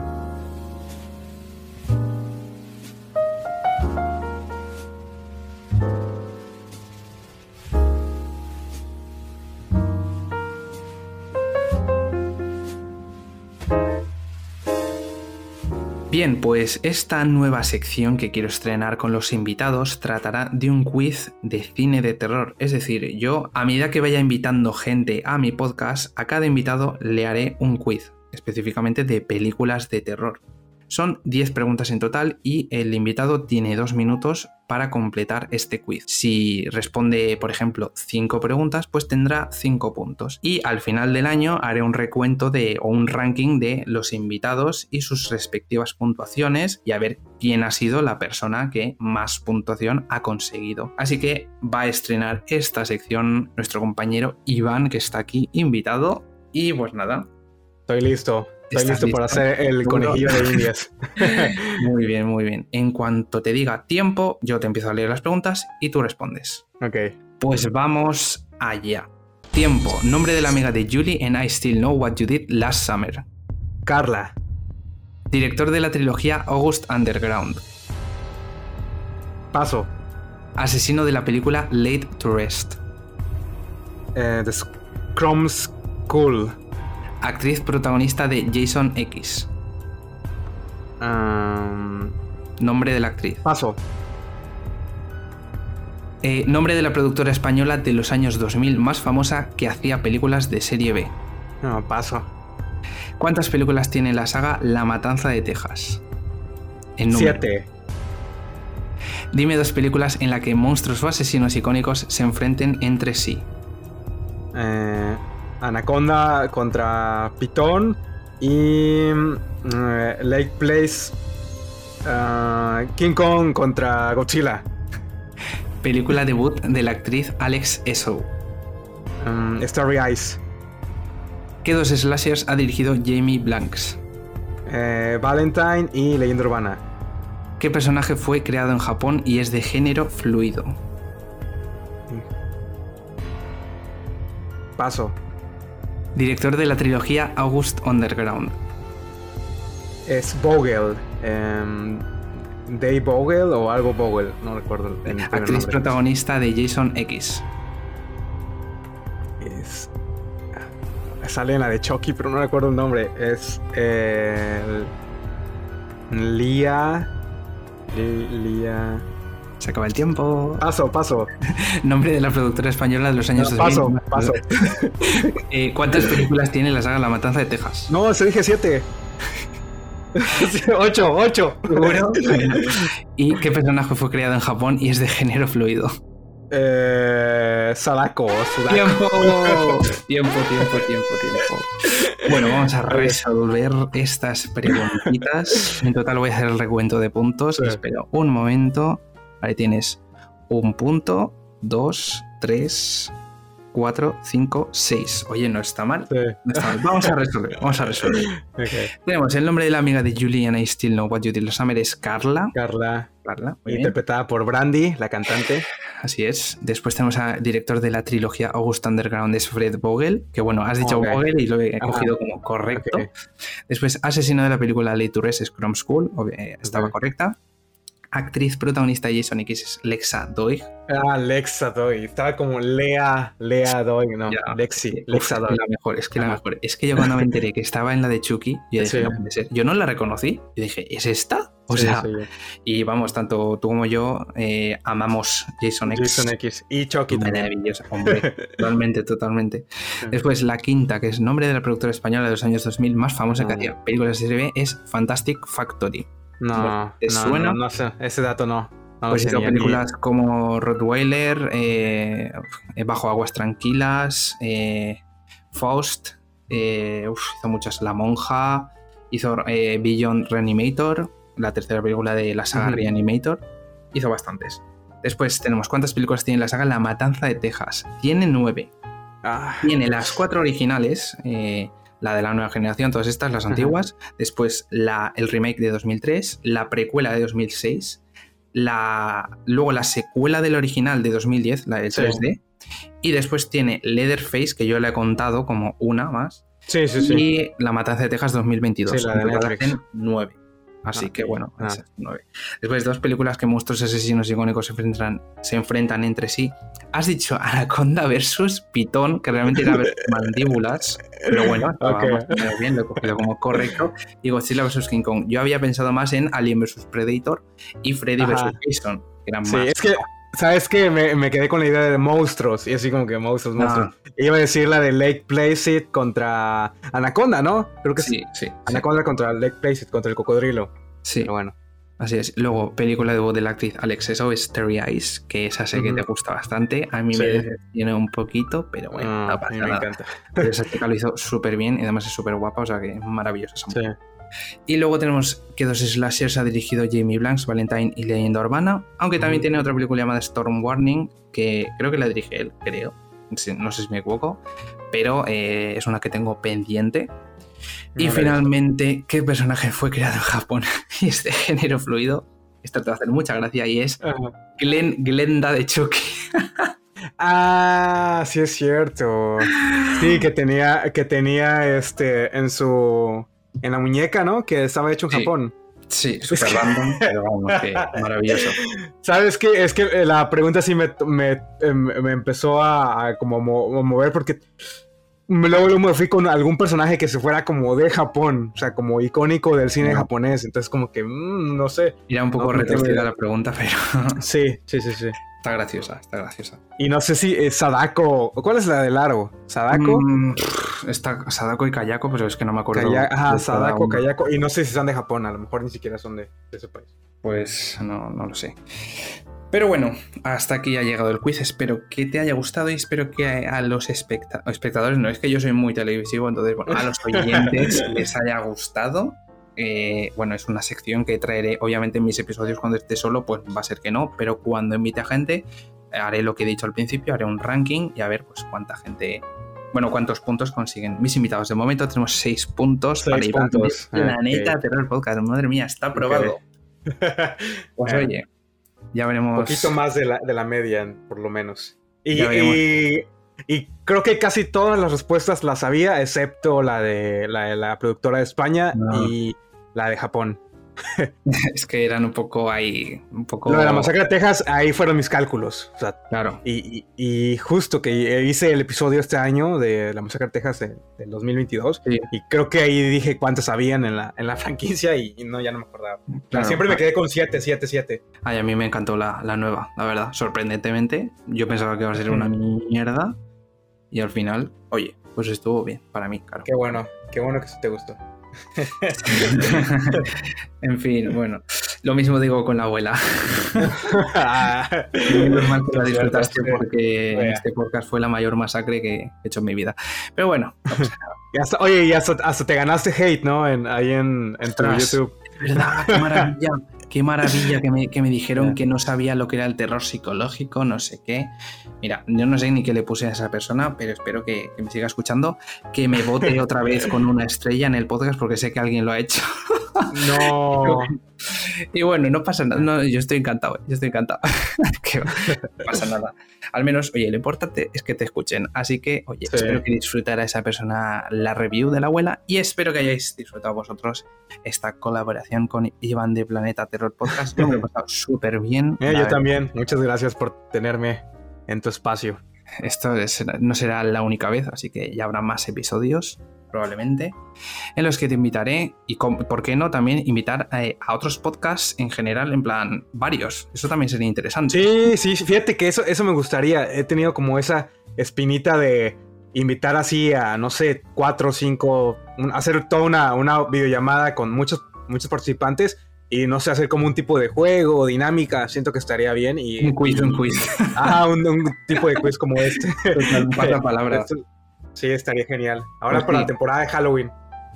B: Bien, pues esta nueva sección que quiero estrenar con los invitados tratará de un quiz de cine de terror. Es decir, yo a medida que vaya invitando gente a mi podcast, a cada invitado le haré un quiz, específicamente de películas de terror. Son 10 preguntas en total y el invitado tiene dos minutos para completar este quiz. Si responde, por ejemplo, 5 preguntas, pues tendrá 5 puntos. Y al final del año haré un recuento de o un ranking de los invitados y sus respectivas puntuaciones y a ver quién ha sido la persona que más puntuación ha conseguido. Así que va a estrenar esta sección nuestro compañero Iván, que está aquí invitado. Y pues nada,
C: Estoy listo. Estoy
B: ¿Estás
C: listo, para
B: listo?
C: hacer el conejillo de indias. (laughs)
B: Muy bien, muy bien. En cuanto te diga tiempo, yo te empiezo a leer las preguntas y tú respondes.
C: ok.
B: Pues vamos allá. Tiempo. Nombre de la amiga de Julie en I Still Know What You Did Last Summer.
C: Carla.
B: Director de la trilogía August Underground.
C: Paso.
B: Asesino de la película Late to Rest.
C: Eh, The Scrum School.
B: Actriz protagonista de Jason X.
C: Um,
B: Nombre de la actriz.
C: paso.
B: Eh, nombre de la productora española de los años 2000 más famosa que hacía películas de serie B.
C: No, paso.
B: ¿Cuántas películas tiene la saga La Matanza de Texas? En número.
C: Siete.
B: Dime dos películas en las que monstruos o asesinos icónicos se enfrenten entre sí.
C: Eh, Anaconda contra Pitón y mm, eh, Lake Place ah, King Kong contra Godzilla.
B: Película debut de la actriz Alex Essoe.
C: Um, Starry Eyes.
B: ¿Qué dos slashers ha dirigido Jamie Blanks?
C: Eh, Valentine y Leyenda Urbana.
B: ¿Qué personaje fue creado en Japón y es de género fluido?
C: Paso.
B: Director de la trilogía August Underground.
C: Es Vogel. em, Dave Vogel o algo Vogel. No recuerdo el
B: Actriz
C: nombre.
B: protagonista de Jason X.
C: Es- ah, Sale en la de Chucky, pero no recuerdo el nombre. Es. eh, Lia. Li- Lia.
B: Se acaba el tiempo.
C: Paso, paso. (laughs)
B: Nombre de la productora española de los años
C: No,
B: 2000.
C: paso, paso. (laughs)
B: Eh, ¿Cuántas (laughs) películas tiene la saga La Matanza de Texas?
C: No, se dije siete. Ocho, ocho.
B: ¿Seguro? ¿Y qué personaje fue creado en Japón y es de género fluido?
C: Eh, Sadako, Sudako.
B: Tiempo, tiempo, tiempo, tiempo, tiempo. Bueno, vamos a resolver estas preguntitas. En total voy a hacer el recuento de puntos.
C: Sí.
B: Espera un momento. Vale, tienes un punto, dos, tres, cuatro, cinco, seis. Oye, no está mal.
C: Sí,
B: No está mal. Vamos a resolver, vamos a resolver. (laughs) Tenemos el nombre de la amiga de Julian I Still Know What You Did Last Summer es Carla.
C: Carla,
B: Carla, bien.
C: interpretada por Brandy, la cantante.
B: Así es. Después tenemos al director de la trilogía August Underground, es Fred Vogel, que bueno, has dicho. Vogel y lo he cogido como correcto. Después, asesino de la película Late to Rest es Chrome School, eh, estaba correcta. Actriz protagonista de Jason X es Lexa Doig.
C: Ah, Lexa Doy. Estaba como Lea, Lea Doy, no,
B: Ya.
C: Lexi, Lexa Doy.
B: La mejor, es que la mejor. Es que yo cuando me enteré que estaba en la de Chucky, yo dije,
C: Sí.
B: no puede ser. Yo no la reconocí. Yo dije, ¿es esta? O
C: Sí,
B: sea,
C: sí,
B: y vamos, tanto tú como yo eh, amamos Jason X.
C: Jason X y Chucky también.
B: Maravillosa, hombre. totalmente, totalmente. (laughs) Después, la quinta, que es nombre de la productora española de los años 2000 más famosa que
C: Ah.
B: hacía películas de serie B, es Fantastic Factory.
C: No,
B: ¿Te
C: no,
B: suena?
C: No, no sé, ese dato no.
B: pues hizo
C: ni-
B: películas como Rottweiler, eh, Bajo Aguas Tranquilas, eh, Faust, eh, uf, hizo muchas. La Monja, hizo eh, Beyond Reanimator, la tercera película de la saga. Reanimator, hizo bastantes. Después tenemos cuántas películas tiene la saga La Matanza de Texas. Tiene nueve.
C: Ah,
B: Tiene las cuatro originales, eh, la de la nueva generación, todas estas, las
C: Ajá.
B: antiguas. Después la, el remake de 2003, la precuela de 2006, la, luego la secuela del original de 2010, la de
C: Sí.
B: 3D. Y después tiene Leatherface, que yo le he contado como una más.
C: sí, sí, sí.
B: Y La Matanza de Texas 2022.
C: Sí, la de
B: En total
C: Netflix.
B: hacen nueve. Así
C: Ah,
B: que bueno,
C: ah.
B: esas nueve. Después dos películas que monstruos asesinos icónicos se enfrentan, se enfrentan entre sí. Has dicho Anaconda versus Pitón, que realmente era versus (laughs) mandíbulas, pero bueno, estaba
C: Ok.
B: más bien, lo he cogido como correcto. Y Godzilla versus King Kong. Yo había pensado más en Alien versus Predator y Freddy
C: Ajá.
B: versus Jason, que eran
C: Sí,
B: más.
C: es que, ¿sabes qué? Me, me quedé con la idea de monstruos. Y así como que monstruos,
B: Ah.
C: monstruos. Iba a decir la de Lake Placid contra Anaconda, ¿no? Creo que
B: Sí, sí, sí,
C: Anaconda contra Lake Placid, contra el cocodrilo.
B: sí.
C: Pero bueno.
B: Así es. Luego, película de voz de la actriz Alex Esso es Terry Eyes, que esa sé que te gusta bastante. A mí
C: Sí.
B: me decepciona un poquito, pero bueno,
C: Ah,
B: no
C: a
B: pasa
C: mí me
B: nada.
C: encanta.
B: Pero esa chica lo hizo súper bien y además es súper guapa, o sea que es maravillosa esa
C: Sí.
B: Y luego tenemos que dos slashers ha dirigido Jamie Blanks, Valentine y Leyenda Urbana, aunque también tiene otra película llamada Storm Warning, que creo que la dirige él, creo. No sé si me equivoco, pero eh, es una que tengo pendiente. Y
C: No
B: finalmente, ¿qué personaje fue creado en Japón (laughs) y es de género fluido? Esto te va a hacer mucha gracia y es. Glen, Glenda de Chucky. (laughs)
C: Ah, sí es cierto. Sí, que tenía, que tenía este en su en la muñeca, ¿no? Que estaba hecho en
B: Sí.
C: Japón.
B: Sí, súper random, (laughs) pero vamos, que maravilloso.
C: ¿Sabes qué? Es que eh, la pregunta sí me, me, em, me empezó a, a como mo- mover porque luego, me fui con algún personaje que se fuera como de Japón, o sea, como icónico del cine japonés. Entonces, como que, mm, no sé.
B: Era un poco
C: No,
B: retorcida la pregunta, pero (laughs)
C: Sí, sí, sí, sí.
B: está graciosa, está graciosa.
C: Y no sé si es Sadako. ¿Cuál es la del aro? ¿Sadako?
B: Mm, está Sadako y Kayako, pero es que no me acuerdo.
C: Kaya- Ajá,
B: de
C: Sadako. Kayako. Y no sé si son de Japón, a lo mejor ni siquiera son de, de ese país.
B: Pues no, no lo sé. Pero bueno, hasta aquí ha llegado el quiz. Espero que te haya gustado y espero que a, los especta- espectadores, no es que yo soy muy televisivo, entonces, bueno, a los oyentes (laughs) les haya gustado. Eh, bueno, es una sección que traeré, obviamente, en mis episodios cuando esté solo, pues va a ser que no, pero cuando invite a gente, haré lo que he dicho al principio, haré un ranking y a ver, pues, cuánta gente. Bueno, cuántos puntos consiguen mis invitados. De momento tenemos seis puntos
C: Seis
B: para ir
C: puntos.
B: Planeta
C: Ok.
B: Terror Podcast. Madre mía, está aprobado. (laughs) Pues
C: Eh,
B: oye, ya
C: Un
B: veremos.
C: poquito más de la, de la media, por lo menos. Y, creo que casi todas las respuestas las sabía, excepto la de la, de la productora de España
B: No.
C: y la de Japón. (laughs)
B: Es que eran un poco ahí, un poco.
C: Lo de la masacre de Texas, ahí fueron mis cálculos. O sea,
B: Claro.
C: y, y- y justo que hice el episodio este año de la masacre de Texas de- del 2022.
B: Sí.
C: Y creo que ahí dije cuántos sabían en la, en la (laughs) franquicia y, y no, ya no me acordaba. O sea,
B: claro.
C: siempre me quedé con 7, 7, 7.
B: Ay, a mí me encantó la, la nueva, la verdad. Sorprendentemente, yo pensaba que iba a ser una mierda. Y al final, oye, pues estuvo bien para mí, claro.
C: Qué bueno, qué bueno que te gustó. (laughs)
B: en fin, bueno. Lo mismo digo con la abuela. (laughs) Menos mal que la disfrutaste porque en este podcast fue la mayor masacre que he hecho en mi vida. Pero bueno, no pasa nada. (laughs)
C: Y hasta- oye, y hasta, hasta te ganaste hate, ¿no? En, ahí en, en tu. YouTube.
B: ¿Verdad? Qué maravilla. Qué maravilla que me, que me dijeron que no sabía lo que era el terror psicológico, no sé qué. Mira, yo no sé ni qué le puse a esa persona, pero espero que, que me siga escuchando, que me vote (laughs) otra vez con una estrella en el podcast porque sé que alguien lo ha hecho. (laughs)
C: No.
B: Y bueno, no pasa nada. No, yo estoy encantado, eh, yo estoy encantado. (laughs) Que no pasa nada. Al menos, oye, lo importante es que te escuchen. Así que, oye,
C: Sí.
B: espero que disfrutara esa persona la review de la abuela y espero que hayáis disfrutado vosotros esta colaboración con Iván de Planeta Terror Podcast. Yo me lo he pasado (laughs) súper bien. La
C: yo también. Muchas gracias por tenerme en tu espacio.
B: Esto es- no será la única vez, así que ya habrá más episodios, probablemente, en los que te invitaré y, con- ¿por qué no? También invitar eh, a otros podcasts en general, en plan, varios. Eso también sería interesante.
C: Sí, sí, fíjate que eso, eso me gustaría. He tenido como esa espinita de invitar así a, no sé, cuatro o cinco, un- hacer toda una, una videollamada con muchos, muchos participantes y no sé, hacer como un tipo de juego, dinámica. Siento que estaría bien. Y,
B: Un quiz, un quiz. (laughs)
C: Ah, un, un tipo de quiz como este.
B: Total, pasa (laughs) palabra.
C: Esto- Sí, estaría genial. Ahora
B: Pues
C: para
B: sí.
C: la temporada de Halloween.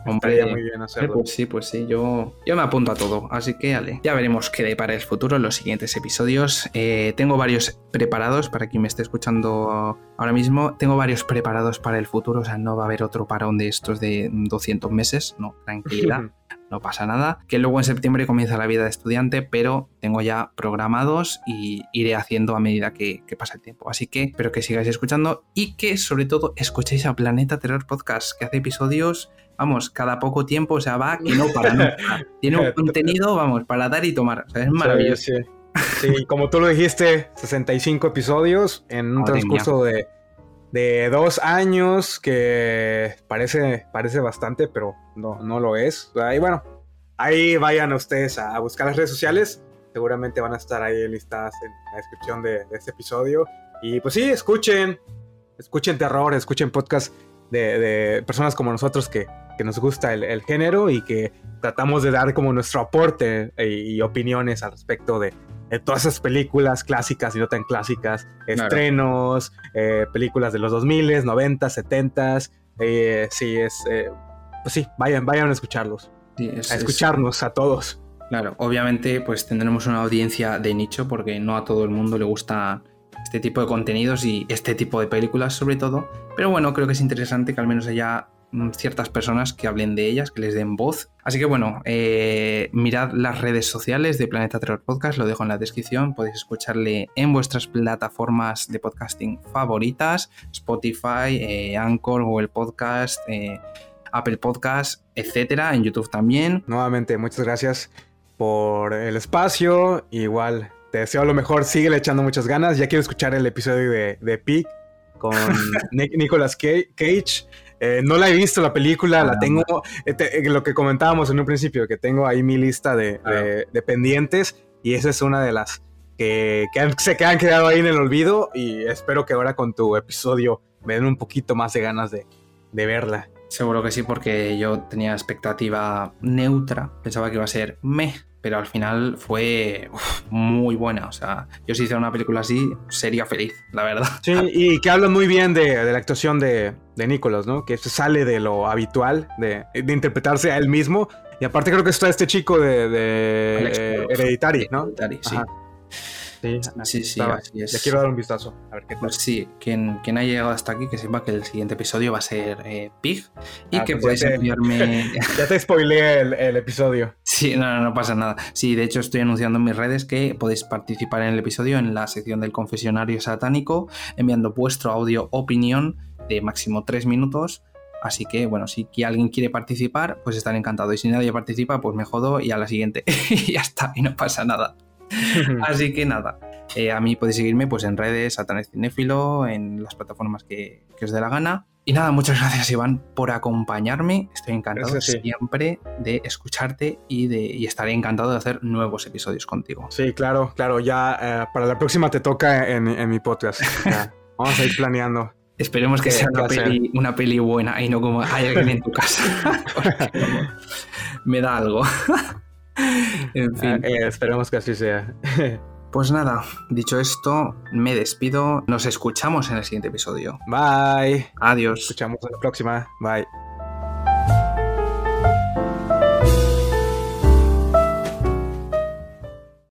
B: Hombre,
C: estaría muy bien hacerlo.
B: pues sí, pues sí, yo, yo me apunto a todo. Así que, ale, ya veremos qué de para el futuro en los siguientes episodios. Eh, tengo varios preparados para quien me esté escuchando ahora mismo. Tengo varios preparados para el futuro, o sea, no va a haber otro parón de estos de 200 meses, no, tranquilidad. (laughs) no pasa nada. Que luego en septiembre comienza la vida de estudiante, pero tengo ya programados y iré haciendo a medida que, que pasa el tiempo. Así que espero que sigáis escuchando y que sobre todo escuchéis a Planeta Terror Podcast, que hace episodios, vamos, cada poco tiempo, o sea, va que no para nunca. (laughs) Tiene un contenido, vamos, para dar y tomar. O sea, es maravilloso.
C: Sí, sí. Sí, como tú lo dijiste, 65 episodios en un
B: Madre
C: transcurso de, de dos años que parece, parece bastante, pero no, no lo es. Y bueno, ahí vayan ustedes a buscar las redes sociales. Seguramente van a estar ahí listadas en la descripción de, de este episodio. Y pues sí, escuchen, escuchen terror, escuchen podcast de, de personas como nosotros que, que nos gusta el, el género y que tratamos de dar como nuestro aporte y, y opiniones al respecto de, de todas esas películas clásicas y no tan clásicas,
B: Claro.
C: estrenos, eh, películas de los 2000, 90, 70. Eh, sí, es. eh, pues sí, vayan, vayan a escucharlos,
B: Sí, es-
C: a
B: es-
C: escucharnos a todos.
B: Claro, obviamente pues tendremos una audiencia de nicho porque no a todo el mundo le gusta este tipo de contenidos y este tipo de películas sobre todo. Pero bueno, creo que es interesante que al menos haya ciertas personas que hablen de ellas, que les den voz. Así que bueno, eh, mirad las redes sociales de Planeta Terror Podcast, lo dejo en la descripción, podéis escucharle en vuestras plataformas de podcasting favoritas, Spotify, eh, Anchor, Google Podcast, eh, Apple Podcast, etcétera, en YouTube también.
C: Nuevamente, muchas gracias por el espacio. Igual, te deseo lo mejor. Sigue echando muchas ganas. Ya quiero escuchar el episodio de, de con (laughs) Nic- Nicolas Ca- Cage. Eh, no la he visto la película, la
B: Ah.
C: tengo, eh, te- eh, lo que comentábamos en un principio, que tengo ahí mi lista de, de- de pendientes y esa es una de las que, que han- se que han quedado ahí en el olvido y espero que ahora con tu episodio me den un poquito más de ganas de, de verla.
B: Seguro que sí, porque yo tenía expectativa neutra. Pensaba que iba a ser meh, pero al final fue uf, muy buena. O sea, yo si hiciera una película así, sería feliz, la verdad.
C: Sí, (laughs) y que hablan muy bien de, de la actuación de, de Nicholas, ¿no? Que sale de lo habitual, de, de interpretarse a él mismo. Y aparte creo que está este chico de, de
B: Alex
C: eh. Hereditary, ¿no?
B: Hereditary, sí.
C: Ajá. Sí,
B: Sí, sí, es.
C: Le quiero dar un vistazo, a ver qué tal.
B: Pues sí, quien, quien ha llegado hasta aquí, que sepa que el siguiente episodio va a ser eh, Pig y
C: Ah,
B: que
C: pues
B: podéis
C: ya te-
B: enviarme. (laughs)
C: Ya te spoileé el, el episodio.
B: Sí, no, no, no pasa nada. Sí, de hecho estoy anunciando en mis redes que podéis participar en el episodio en la sección del confesionario satánico, enviando vuestro audio opinión de máximo tres minutos. Así que, bueno, si alguien quiere participar, pues estaré encantado. Y si nadie participa, pues me jodo y a la siguiente. (laughs) y ya está, y no pasa nada. (laughs) Así que nada, eh, a mí podéis seguirme pues en redes, Satanás Cinéfilo, en las plataformas que, que os dé la gana. Y nada, muchas gracias Iván por acompañarme. Estoy encantado siempre de escucharte y, de, y estaré encantado de hacer nuevos episodios contigo.
C: Sí, claro, claro. Ya eh, para la próxima te toca en, en mi podcast. (laughs) Ya, vamos a ir planeando.
B: Esperemos que sea una peli, una peli buena y no como hay alguien en tu casa. (laughs) Me da algo. (laughs) en fin.
C: Eh, esperemos que así sea. (laughs)
B: Pues nada, dicho esto, me despido. Nos escuchamos en el siguiente episodio.
C: Bye.
B: Adiós.
C: Escuchamos en la próxima. Bye.